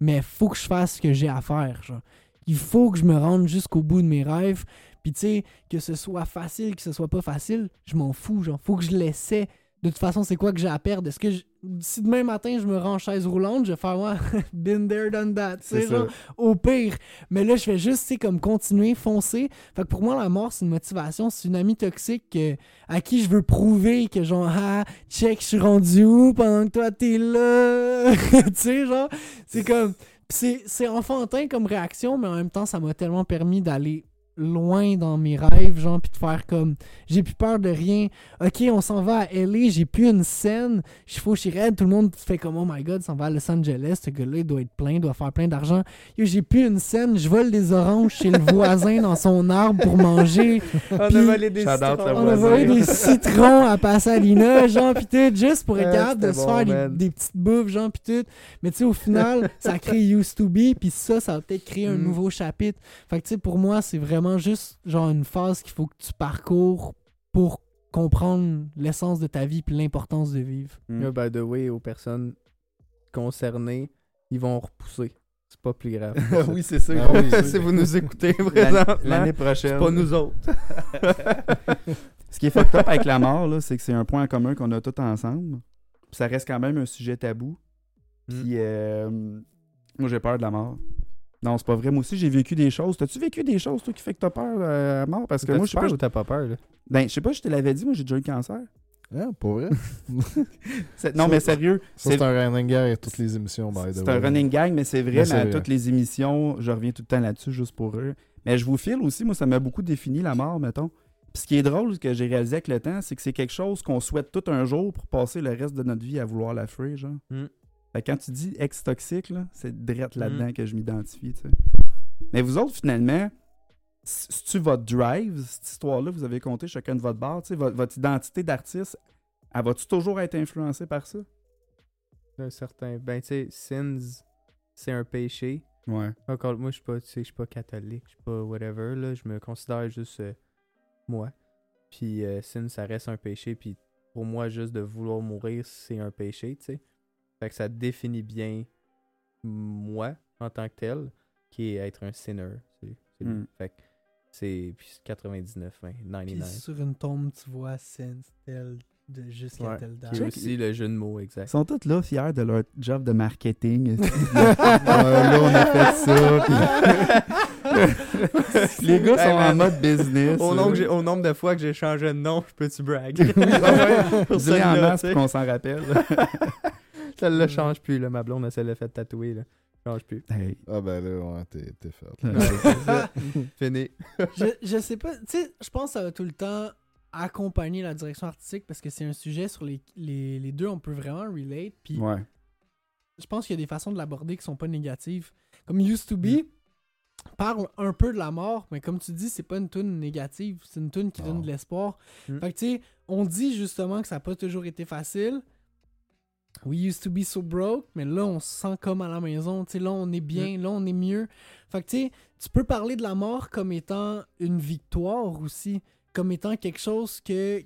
mais faut que je fasse ce que j'ai à faire, genre. Il faut que je me rende jusqu'au bout de mes rêves. Puis tu sais, que ce soit facile, que ce soit pas facile, je m'en fous, genre, faut que je l'essaie. De toute façon, c'est quoi que j'ai à perdre? Est-ce que je- si demain matin je me rends en chaise roulante, je vais faire ouais, been there, done that, C'est ça. genre, au pire. Mais là, je vais juste, sais, comme continuer, foncer. Fait que pour moi, la mort, c'est une motivation. C'est une amie toxique que- à qui je veux prouver que, genre, ah, check, je suis rendu où pendant que toi, t'es là. tu sais, genre, c'est comme. pis C'est c'est enfantin comme réaction, mais en même temps, ça m'a tellement permis d'aller loin dans mes rêves, genre, puis de faire comme j'ai plus peur de rien. Ok, on s'en va à LA, j'ai plus une scène, je suis raide, tout le monde fait comme oh my god, s'en va à Los Angeles, ce gars-là, il doit être plein, il doit faire plein d'argent. Yo, j'ai plus une scène, je vole des oranges chez le voisin dans son arbre pour manger. On Puis- a volé des citrons. le On a voisin. volé des citrons à Pasadena, genre, pis tout, juste pour être Ah, capable de se bon, faire des, petites bouffes, genre, pis tout. Mais tu sais, au final, ça crée Used to Be, pis ça, ça va peut-être créer un Mm. nouveau chapitre. Fait que tu sais, pour moi, c'est vraiment juste, genre, une phase qu'il faut que tu parcours pour comprendre l'essence de ta vie puis l'importance de vivre. Mm. By the way, aux personnes concernées, ils vont repousser. C'est pas plus grave. oui, c'est ça. Ah oui, si vous nous écoutez L'année- présentement, L'année c'est prochaine. pas nous autres. Ce qui est fucked up avec la mort, là, c'est que c'est un point en commun qu'on a tous ensemble. Puis ça reste quand même un sujet tabou. Mm. Puis euh, moi, j'ai peur de la mort. Non, c'est pas vrai. Moi aussi, j'ai vécu des choses. T'as-tu vécu des choses, toi, qui fait que t'as peur de la mort? Parce que moi, je sais pas. ou t'as pas peur, là? Ben, je sais pas, je te l'avais dit, moi, j'ai déjà eu le cancer. Hein, pour vrai? Non, mais sérieux, Ça, c'est un running gag à toutes les émissions, by the c'est un running gang, mais c'est vrai, Mais à vrai. toutes les émissions, je reviens tout le temps là-dessus juste pour eux. Mais je vous file aussi, moi, ça m'a beaucoup défini la mort, mettons. Puis ce qui est drôle, ce que j'ai réalisé avec le temps, c'est que c'est quelque chose qu'on souhaite tout un jour pour passer le reste de notre vie à vouloir la free, genre. Mm. Fait que quand tu dis ex-toxique, c'est direct là-dedans Mm. que je m'identifie. Mais vous autres, finalement, c'est-tu votre drive, cette histoire-là, vous avez compté chacun de votre barre, votre, votre identité d'artiste, elle va-tu toujours être influencée par ça? Un certain. Ben, tu sais, sins, c'est un péché. Ouais. Encore, moi, je suis pas, tu sais, je suis pas catholique, je suis pas whatever, là. Je me considère juste euh, moi. Puis, euh, sin, ça reste un péché. Puis, pour moi, juste de vouloir mourir, c'est un péché, tu sais. Fait que ça définit bien moi, en tant que tel, qui est être un sinner. c'est- c'est lui. Mm. Fait que c'est puis c'est 99, hein, Puis 99. sur une tombe, tu vois sense tel de jusqu'à Ouais, telle date. Qui est aussi le jeu de mots, exact. Ils sont tous là fiers de leur job de marketing. Là, on a fait ça. puis- Les gars Hey, sont en mode business. Au nombre, que j'ai- au nombre de fois que j'ai changé de nom, je peux-tu brag? Pour Dis-les en masse qu'on s'en rappelle. Celle-là change plus, là. Ma blonde, elle s'est l'a fait tatouer, là. Change plus. Hey. Ah ben là, ouais, t'es t'es fait. Fini. je, je sais pas, tu sais, je pense que ça va tout le temps accompagner la direction artistique parce que c'est un sujet sur les, les, les deux, on peut vraiment relate. Puis Ouais. je pense qu'il y a des façons de l'aborder qui sont pas négatives. Comme Used to Be parle un peu de la mort, mais comme tu dis, c'est pas une tune négative, c'est une tune qui donne de l'espoir. Mm. Fait que tu sais, on dit justement que ça n'a pas toujours été facile. We used to be so broke, mais là on se sent comme à la maison, tu sais, là on est bien, là on est mieux. Fait que tu sais, tu peux parler de la mort comme étant une victoire aussi, comme étant quelque chose que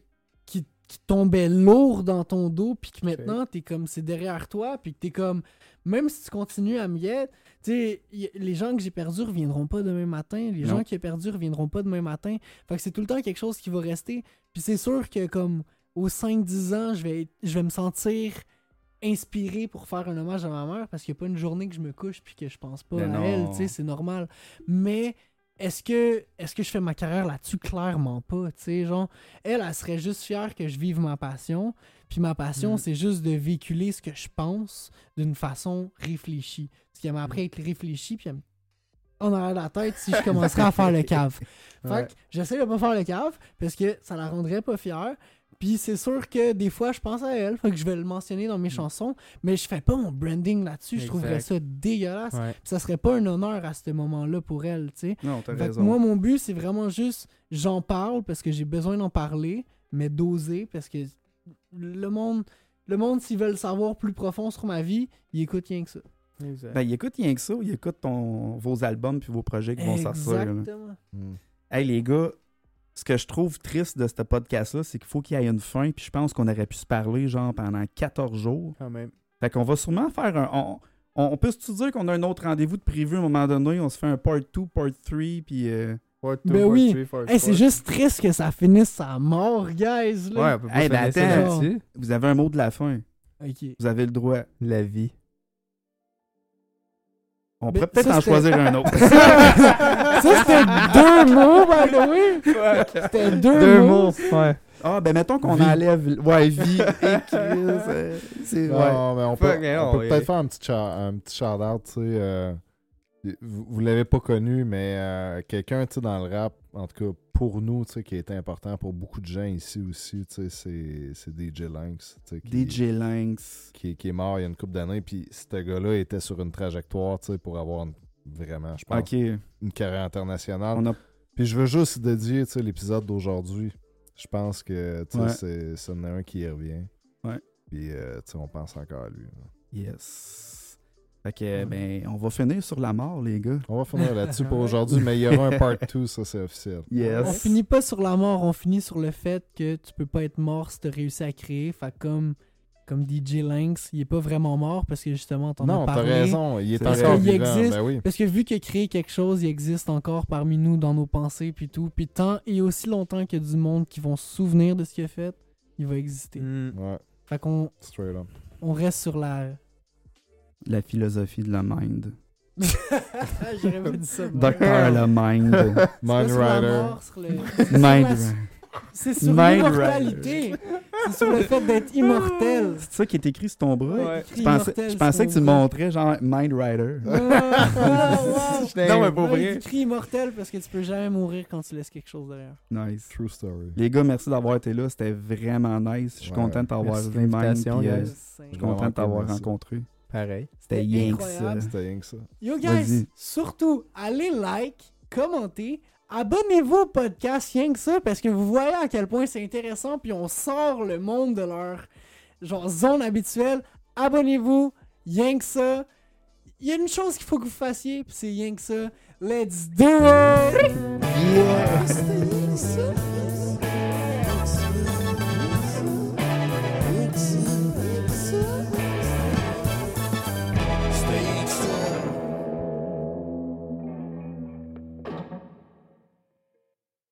qui, qui tombait lourd dans ton dos, puis que maintenant t'es comme c'est derrière toi, puis que t'es comme même si tu continues à miette, tu sais, les gens que j'ai perdus reviendront pas demain matin, les Non. gens qui ont perdu reviendront pas demain matin. Fait que c'est tout le temps quelque chose qui va rester. Puis c'est sûr que comme aux 5-10 ans, je vais, je vais me sentir inspiré pour faire un hommage à ma mère parce qu'il n'y a pas une journée que je me couche puis que je pense pas Mais à non. elle, tu sais, c'est normal. Mais est-ce que est-ce que je fais ma carrière là-dessus? Clairement pas, tu sais, genre elle elle serait juste fière que je vive ma passion, puis ma passion Mhm. c'est juste de véhiculer ce que je pense d'une façon réfléchie. Parce qu'elle m'a appris à être réfléchi puis elle me en arrière de la tête si je commencerais à faire le cave. Fait Ouais. que j'essaie de pas faire le cave parce que ça la rendrait pas fière. Puis c'est sûr que des fois je pense à elle, fait que je vais le mentionner dans mes chansons, mais je fais pas mon branding là-dessus, je trouverais ça dégueulasse. Ouais. Puis ça serait pas un honneur à ce moment-là pour elle, tu sais. Non, t'as Fait que raison. moi mon but c'est vraiment juste j'en parle parce que j'ai besoin d'en parler, mais d'oser parce que le monde le monde s'ils veulent savoir plus profond sur ma vie, ils écoutent rien que ça. Exact. Ben, il écoute rien que ça. Il écoute ton, vos albums puis vos projets qui vont sortir. Exactement. Hmm. Hey, les gars, ce que je trouve triste de ce podcast-là, c'est qu'il faut qu'il y ait une fin. Puis je pense qu'on aurait pu se parler, genre, pendant 14 jours. Quand même. Fait qu'on va sûrement faire un. On, on, on peut se dire qu'on a un autre rendez-vous de prévu à un moment donné? On se fait un part 2, part 3, puis. euh, Part two, Ben part oui. three, part Hey, c'est juste triste que ça finisse à mort, guys. Ouais, Là. on peut pas Hey, se ben attends. là-dessus. vous avez un mot de la fin. Ok. Vous avez le droit. La vie. On pourrait peut-être en choisir un autre. ça, c'était deux mots, by the way. C'était deux, Deux mots. mots. Ouais. Ah, ben mettons qu'on enlève. Ouais, vie et Chris, C'est. Ouais. Non, mais on peut, peut-être faire un petit, shout- un petit shout-out, tu sais. euh, vous vous l'avez pas connu, mais euh, quelqu'un, dans le rap, en tout cas pour nous, qui a été important pour beaucoup de gens ici aussi, c'est- DJ Lynx, qui, DJ Lynx. qui, qui est mort il y a une couple d'années, puis ce gars-là était sur une trajectoire, pour avoir une- vraiment, je pense, une carrière internationale. On a Puis je veux juste dédier l'épisode d'aujourd'hui. Je pense que Ouais. c'est un qui y revient. Ouais. Puis euh, on pense encore à lui. là. Yes. Fait que, ben, on va finir sur la mort, les gars. On va finir là-dessus pour aujourd'hui, mais il y aura un part 2, ça c'est officiel. Yes. On finit pas sur la mort, on finit sur le fait que tu peux pas être mort si t'as réussi à créer. Fait que comme, comme DJ Lynx, il est pas vraiment mort parce que justement, t'en as Non, t'as parlé. raison, il est encore vivant. existe. Ben oui. Parce que vu a créé quelque chose, il existe encore parmi nous dans nos pensées puis tout. Puis tant et aussi longtemps qu'il y a du monde qui vont se souvenir de ce qu'il a fait, il va exister. Mm. Ouais, Fait qu'on straight up. on reste sur la. La philosophie de la mind. J'aurais pas dit ça. Docteur le mind. Mind sur la Rider. mind. C'est sur Mind l'immortalité. C'est sur le fait d'être immortel. C'est ça qui est écrit sur ton bras? Ouais. Je pensais, Immortel, je pensais c'est que tu montrais genre Mind Rider. Ah, ah, wow. Non, mais pour vrai. Écrit immortel parce que tu peux jamais mourir quand tu laisses quelque chose derrière. Nice. True story. Les gars, merci d'avoir été là. C'était vraiment nice. Je suis Ouais. content de t'avoir vu puis, euh. Je suis content de t'avoir rencontré. Pareil. C'était rien que ça. C'était rien que ça. Yo guys, surtout, allez like, commentez, abonnez-vous au podcast rien que ça parce que vous voyez à quel point c'est intéressant puis on sort le monde de leur genre zone habituelle. Abonnez-vous, rien que ça. Il y a une chose qu'il faut que vous fassiez puis c'est rien que ça. Let's do it! Yeah.